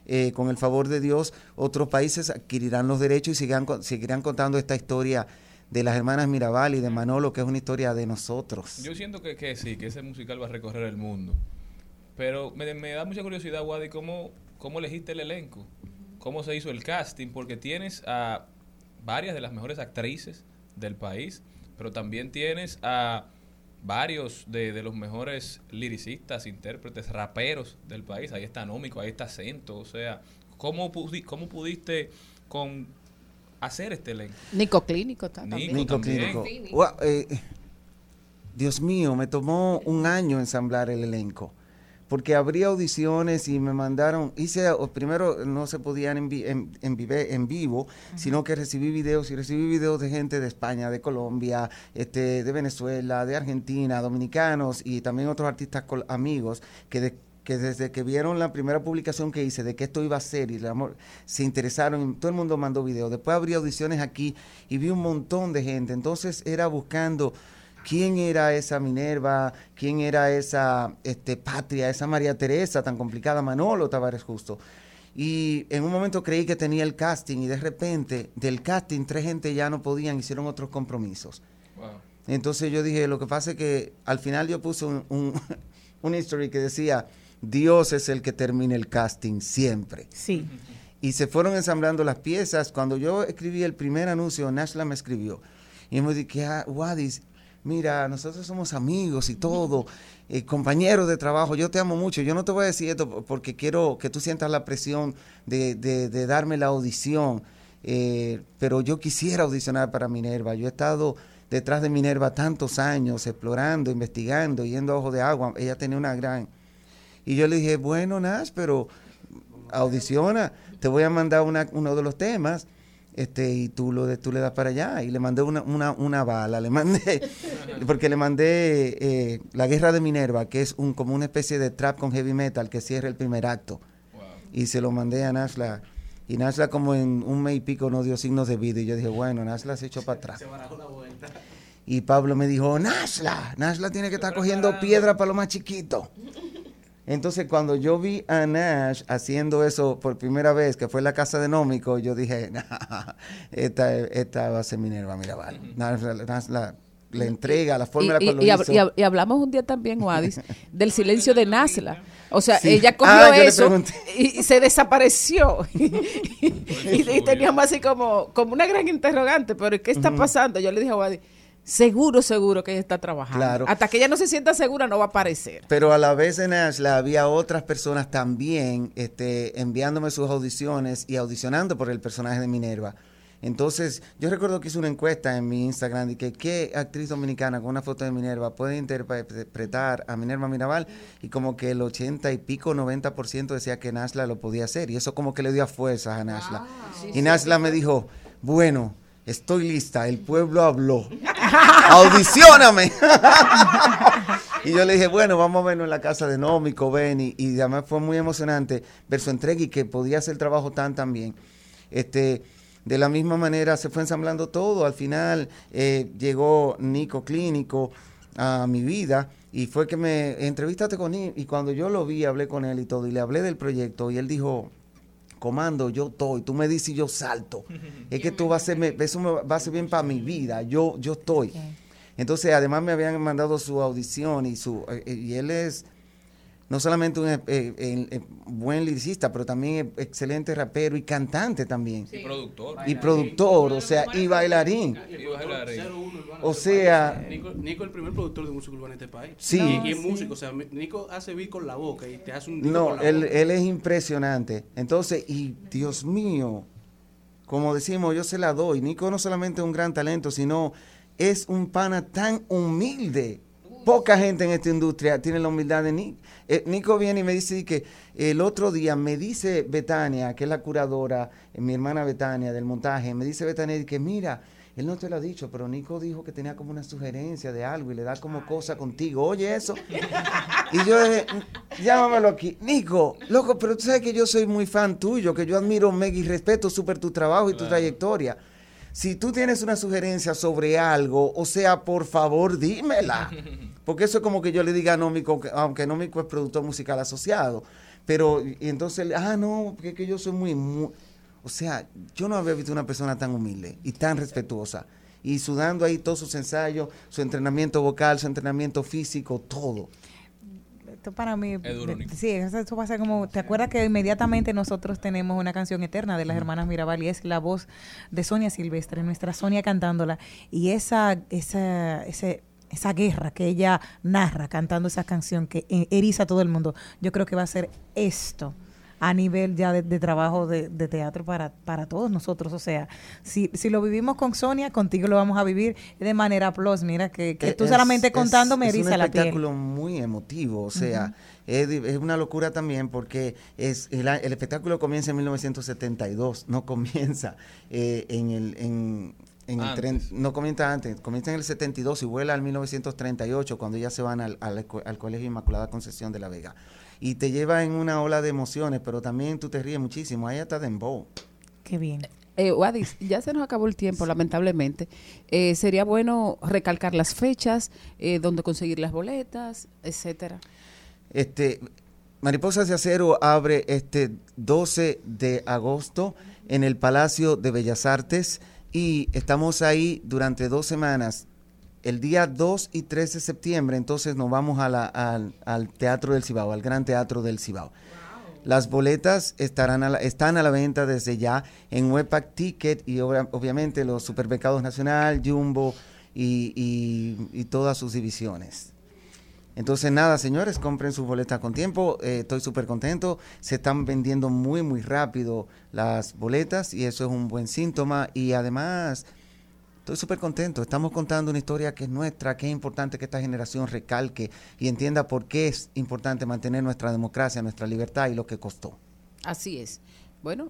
eh, con el favor de Dios, otros países adquirirán los derechos y sigan, con- seguirán contando esta historia de las hermanas Mirabal y de Manolo, que es una historia de nosotros. Yo siento que, que sí, que ese musical va a recorrer el mundo. Pero me, me da mucha curiosidad, Wadi, cómo, cómo elegiste el elenco, cómo se hizo el casting, porque tienes a varias de las mejores actrices del país, pero también tienes a varios de, de los mejores liricistas, intérpretes, raperos del país. Ahí está Nómico, ahí está Acento. O sea, ¿cómo, pudi- cómo pudiste con hacer este elenco? Nico Clínico también. Nico también. Clínico. Guau, eh, Dios mío, me tomó un año ensamblar el elenco. Porque abrí audiciones y me mandaron, hice, primero no se podían en, en, en vive- en vivo, sino que recibí videos y recibí videos de gente de España, de Colombia, este, de Venezuela, de Argentina, dominicanos y también otros artistas col- amigos que, de- que desde que vieron la primera publicación que hice de que esto iba a ser y el amor, se interesaron y todo el mundo mandó videos. Después abrí audiciones aquí y vi un montón de gente. Entonces era buscando quién era esa Minerva, quién era esa este, Patria, esa María Teresa tan complicada, Manolo Tavares Justo. Y en un momento creí que tenía el casting y de repente del casting tres gente ya no podían, hicieron otros compromisos. Entonces yo dije, lo que pasa es que al final yo puse un, un, un history que decía, Dios es el que termina el casting siempre. Sí. Y se fueron ensamblando las piezas. Cuando yo escribí el primer anuncio, Nashla me escribió. Y me dije, ah, Wadis, mira, nosotros somos amigos y todo, eh, compañeros de trabajo, yo te amo mucho. Yo no te voy a decir esto porque quiero que tú sientas la presión de, de- de darme la audición, eh, pero yo quisiera audicionar para Minerva. Yo he estado detrás de Minerva tantos años, explorando, investigando, yendo a ojo de agua. Ella tenía una gran... Y yo le dije, bueno, Nash, pero audiciona, te voy a mandar una- uno de los temas este y tú lo de, tú le das para allá. Y le mandé una, una, una bala le mandé porque le mandé eh, la guerra de Minerva que es un como una especie de trap con heavy metal que cierra el primer acto. Y se lo mandé a Nashla. Y Nashla como en un mes y pico no dio signos de vida. Y yo dije bueno Nashla se echó para atrás. Y Pablo me dijo Nashla Nashla tiene que estar cogiendo piedra para lo más chiquito entonces, cuando yo vi a Nash haciendo eso por primera vez, que fue en la casa de Nómico, yo dije, "Nah, esta, esta va a ser Minerva Mirabal. Nash, Nash la, la entrega, la forma en la Y, cual y- y lo hizo. y hab- y hablamos un día también, Wadis, del silencio de Nasla. O sea, Sí. ella cogió Ah, eso y, y se desapareció. y, y teníamos así como, como una gran interrogante, pero ¿qué está pasando? Yo le dije a Wadis, seguro, seguro que ella está trabajando. Claro. Hasta que ella no se sienta segura no va a aparecer. Pero a la vez en Ashla había otras personas también este, enviándome sus audiciones y audicionando por el personaje de Minerva. Entonces, yo recuerdo que hice una encuesta en mi Instagram de que qué actriz dominicana con una foto de Minerva puede interpretar a Minerva Mirabal y como que el 80 y pico, 90% decía que Nashla lo podía hacer y eso como que le dio fuerzas a Nashla. y Nashla me dijo, bueno, estoy lista, el pueblo habló, audicioname. Y yo le dije, bueno, vamos a vernos en la casa de Nómico, ven. Y, además fue muy emocionante ver su entrega y que podía hacer trabajo tan, tan bien. Este, de la misma manera se fue ensamblando todo. Al final eh, llegó Nico Clínico a mi vida y fue que me entrevistaste con él. Y cuando yo lo vi, hablé con él y todo, y le hablé del proyecto, y él dijo, comando, yo estoy, tú me dices y yo salto. Es que tú vas a ser, eso me va a ser bien para mi vida, yo, yo estoy. Entonces, además me habían mandado su audición y su eh, y él es no solamente un eh, eh, eh, buen liricista, pero también excelente rapero y cantante también. Y productor. Y productor, o sea, y bailarín. Y bailarín. O sea, Nico, Nico es el primer productor de música urbana en este país. Sí. Y, y es Sí. músico, o sea, Nico hace beat con la boca y te hace un No, con la él, boca. él es impresionante. Entonces, y Dios mío, como decimos, yo se la doy. Nico no solamente es un gran talento, sino es un pana tan humilde. Poca gente en esta industria tiene la humildad de Nico. Nico viene y me dice que el otro día me dice Betania, que es la curadora, eh, mi hermana Betania del montaje, me dice Betania que mira, él no te lo ha dicho, pero Nico dijo que tenía como una sugerencia de algo y le da como cosa contigo. Oye, eso. Y yo dije, llámamelo aquí. Nico, loco, pero tú sabes que yo soy muy fan tuyo, que yo admiro mega y respeto súper tu trabajo y tu trayectoria. Si tú tienes una sugerencia sobre algo, o sea, por favor, dímela. Porque eso es como que yo le diga a Nómico, que- aunque Nómico es productor musical asociado. Pero, y entonces, ah, no, porque es que yo soy muy, muy- O sea, yo no había visto una persona tan humilde y tan respetuosa. Y sudando ahí todos sus ensayos, su entrenamiento vocal, su entrenamiento físico, todo. Esto para mí, Es duro, sí, eso, eso pasa como, ¿te acuerdas que inmediatamente nosotros tenemos una canción eterna de las hermanas Mirabal y es la voz de Sonia Silvestre, nuestra Sonia cantándola y esa, esa, ese, esa guerra que ella narra cantando esa canción que eh, eriza a todo el mundo, yo creo que va a ser esto a nivel ya de, de trabajo de, de teatro para, para todos nosotros. O sea, si, si lo vivimos con Sonia, contigo lo vamos a vivir de manera plus. Mira, que, que tú Es- solamente es- contando me es eriza un la piel. espectáculo muy emotivo, o sea, es, es una locura también porque es el, el espectáculo comienza en 1972, no comienza eh, en el... En, en el tren, Antes. no comienza antes, comienza en el 72 y vuela al 1938 cuando ya se van al, al, co- al Colegio Inmaculada Concepción de la Vega. Y te lleva en una ola de emociones, pero también tú te ríes muchísimo. Ahí está Dembow. Qué bien. Eh, Wadis, ya se nos acabó el tiempo, lamentablemente. Eh, sería bueno recalcar las fechas, eh, dónde conseguir las boletas, etcétera. Este, Mariposas de Acero abre este 12 de agosto en el Palacio de Bellas Artes y estamos ahí durante dos semanas. El día 2 y 3 de septiembre, entonces nos vamos a la- al, al Teatro del Cibao, al Gran Teatro del Cibao. Las boletas estarán a la- están a la venta desde ya en Webpack Ticket y obviamente los supermercados Nacional, Jumbo y, y- y todas sus divisiones. Entonces, nada, señores, compren sus boletas con tiempo. eh, estoy súper contento. Se están vendiendo muy, muy rápido las boletas y eso es un buen síntoma. Y además, estoy súper contento. Estamos contando una historia que es nuestra, que es importante que esta generación recalque y entienda por qué es importante mantener nuestra democracia, nuestra libertad y lo que costó. Así es. Bueno,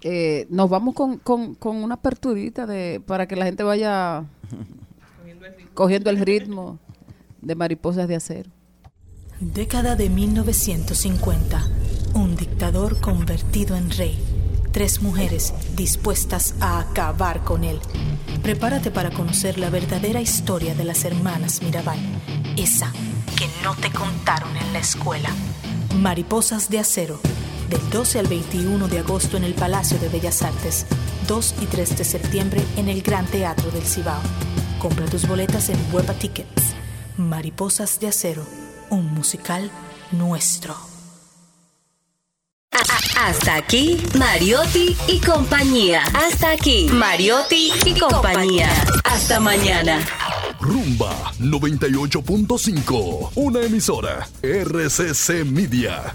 eh, nos vamos con, con, con una aperturita de, para que la gente vaya cogiendo el ritmo de mariposas de acero. Década de 1950. Un dictador convertido en rey. Tres mujeres dispuestas a acabar con él. Prepárate para conocer la verdadera historia de las hermanas Mirabal. Esa que no te contaron en la escuela. Mariposas de acero. Del 12 al 21 de agosto en el Palacio de Bellas Artes. 2 y 3 de septiembre en el Gran Teatro del Cibao. Compra tus boletas en Huepa Tickets. Mariposas de acero. Un musical nuestro. Hasta aquí, Mariotti y compañía. Hasta aquí, Mariotti y compañía. Hasta mañana. Rumba 98.5, una emisora RCC Media.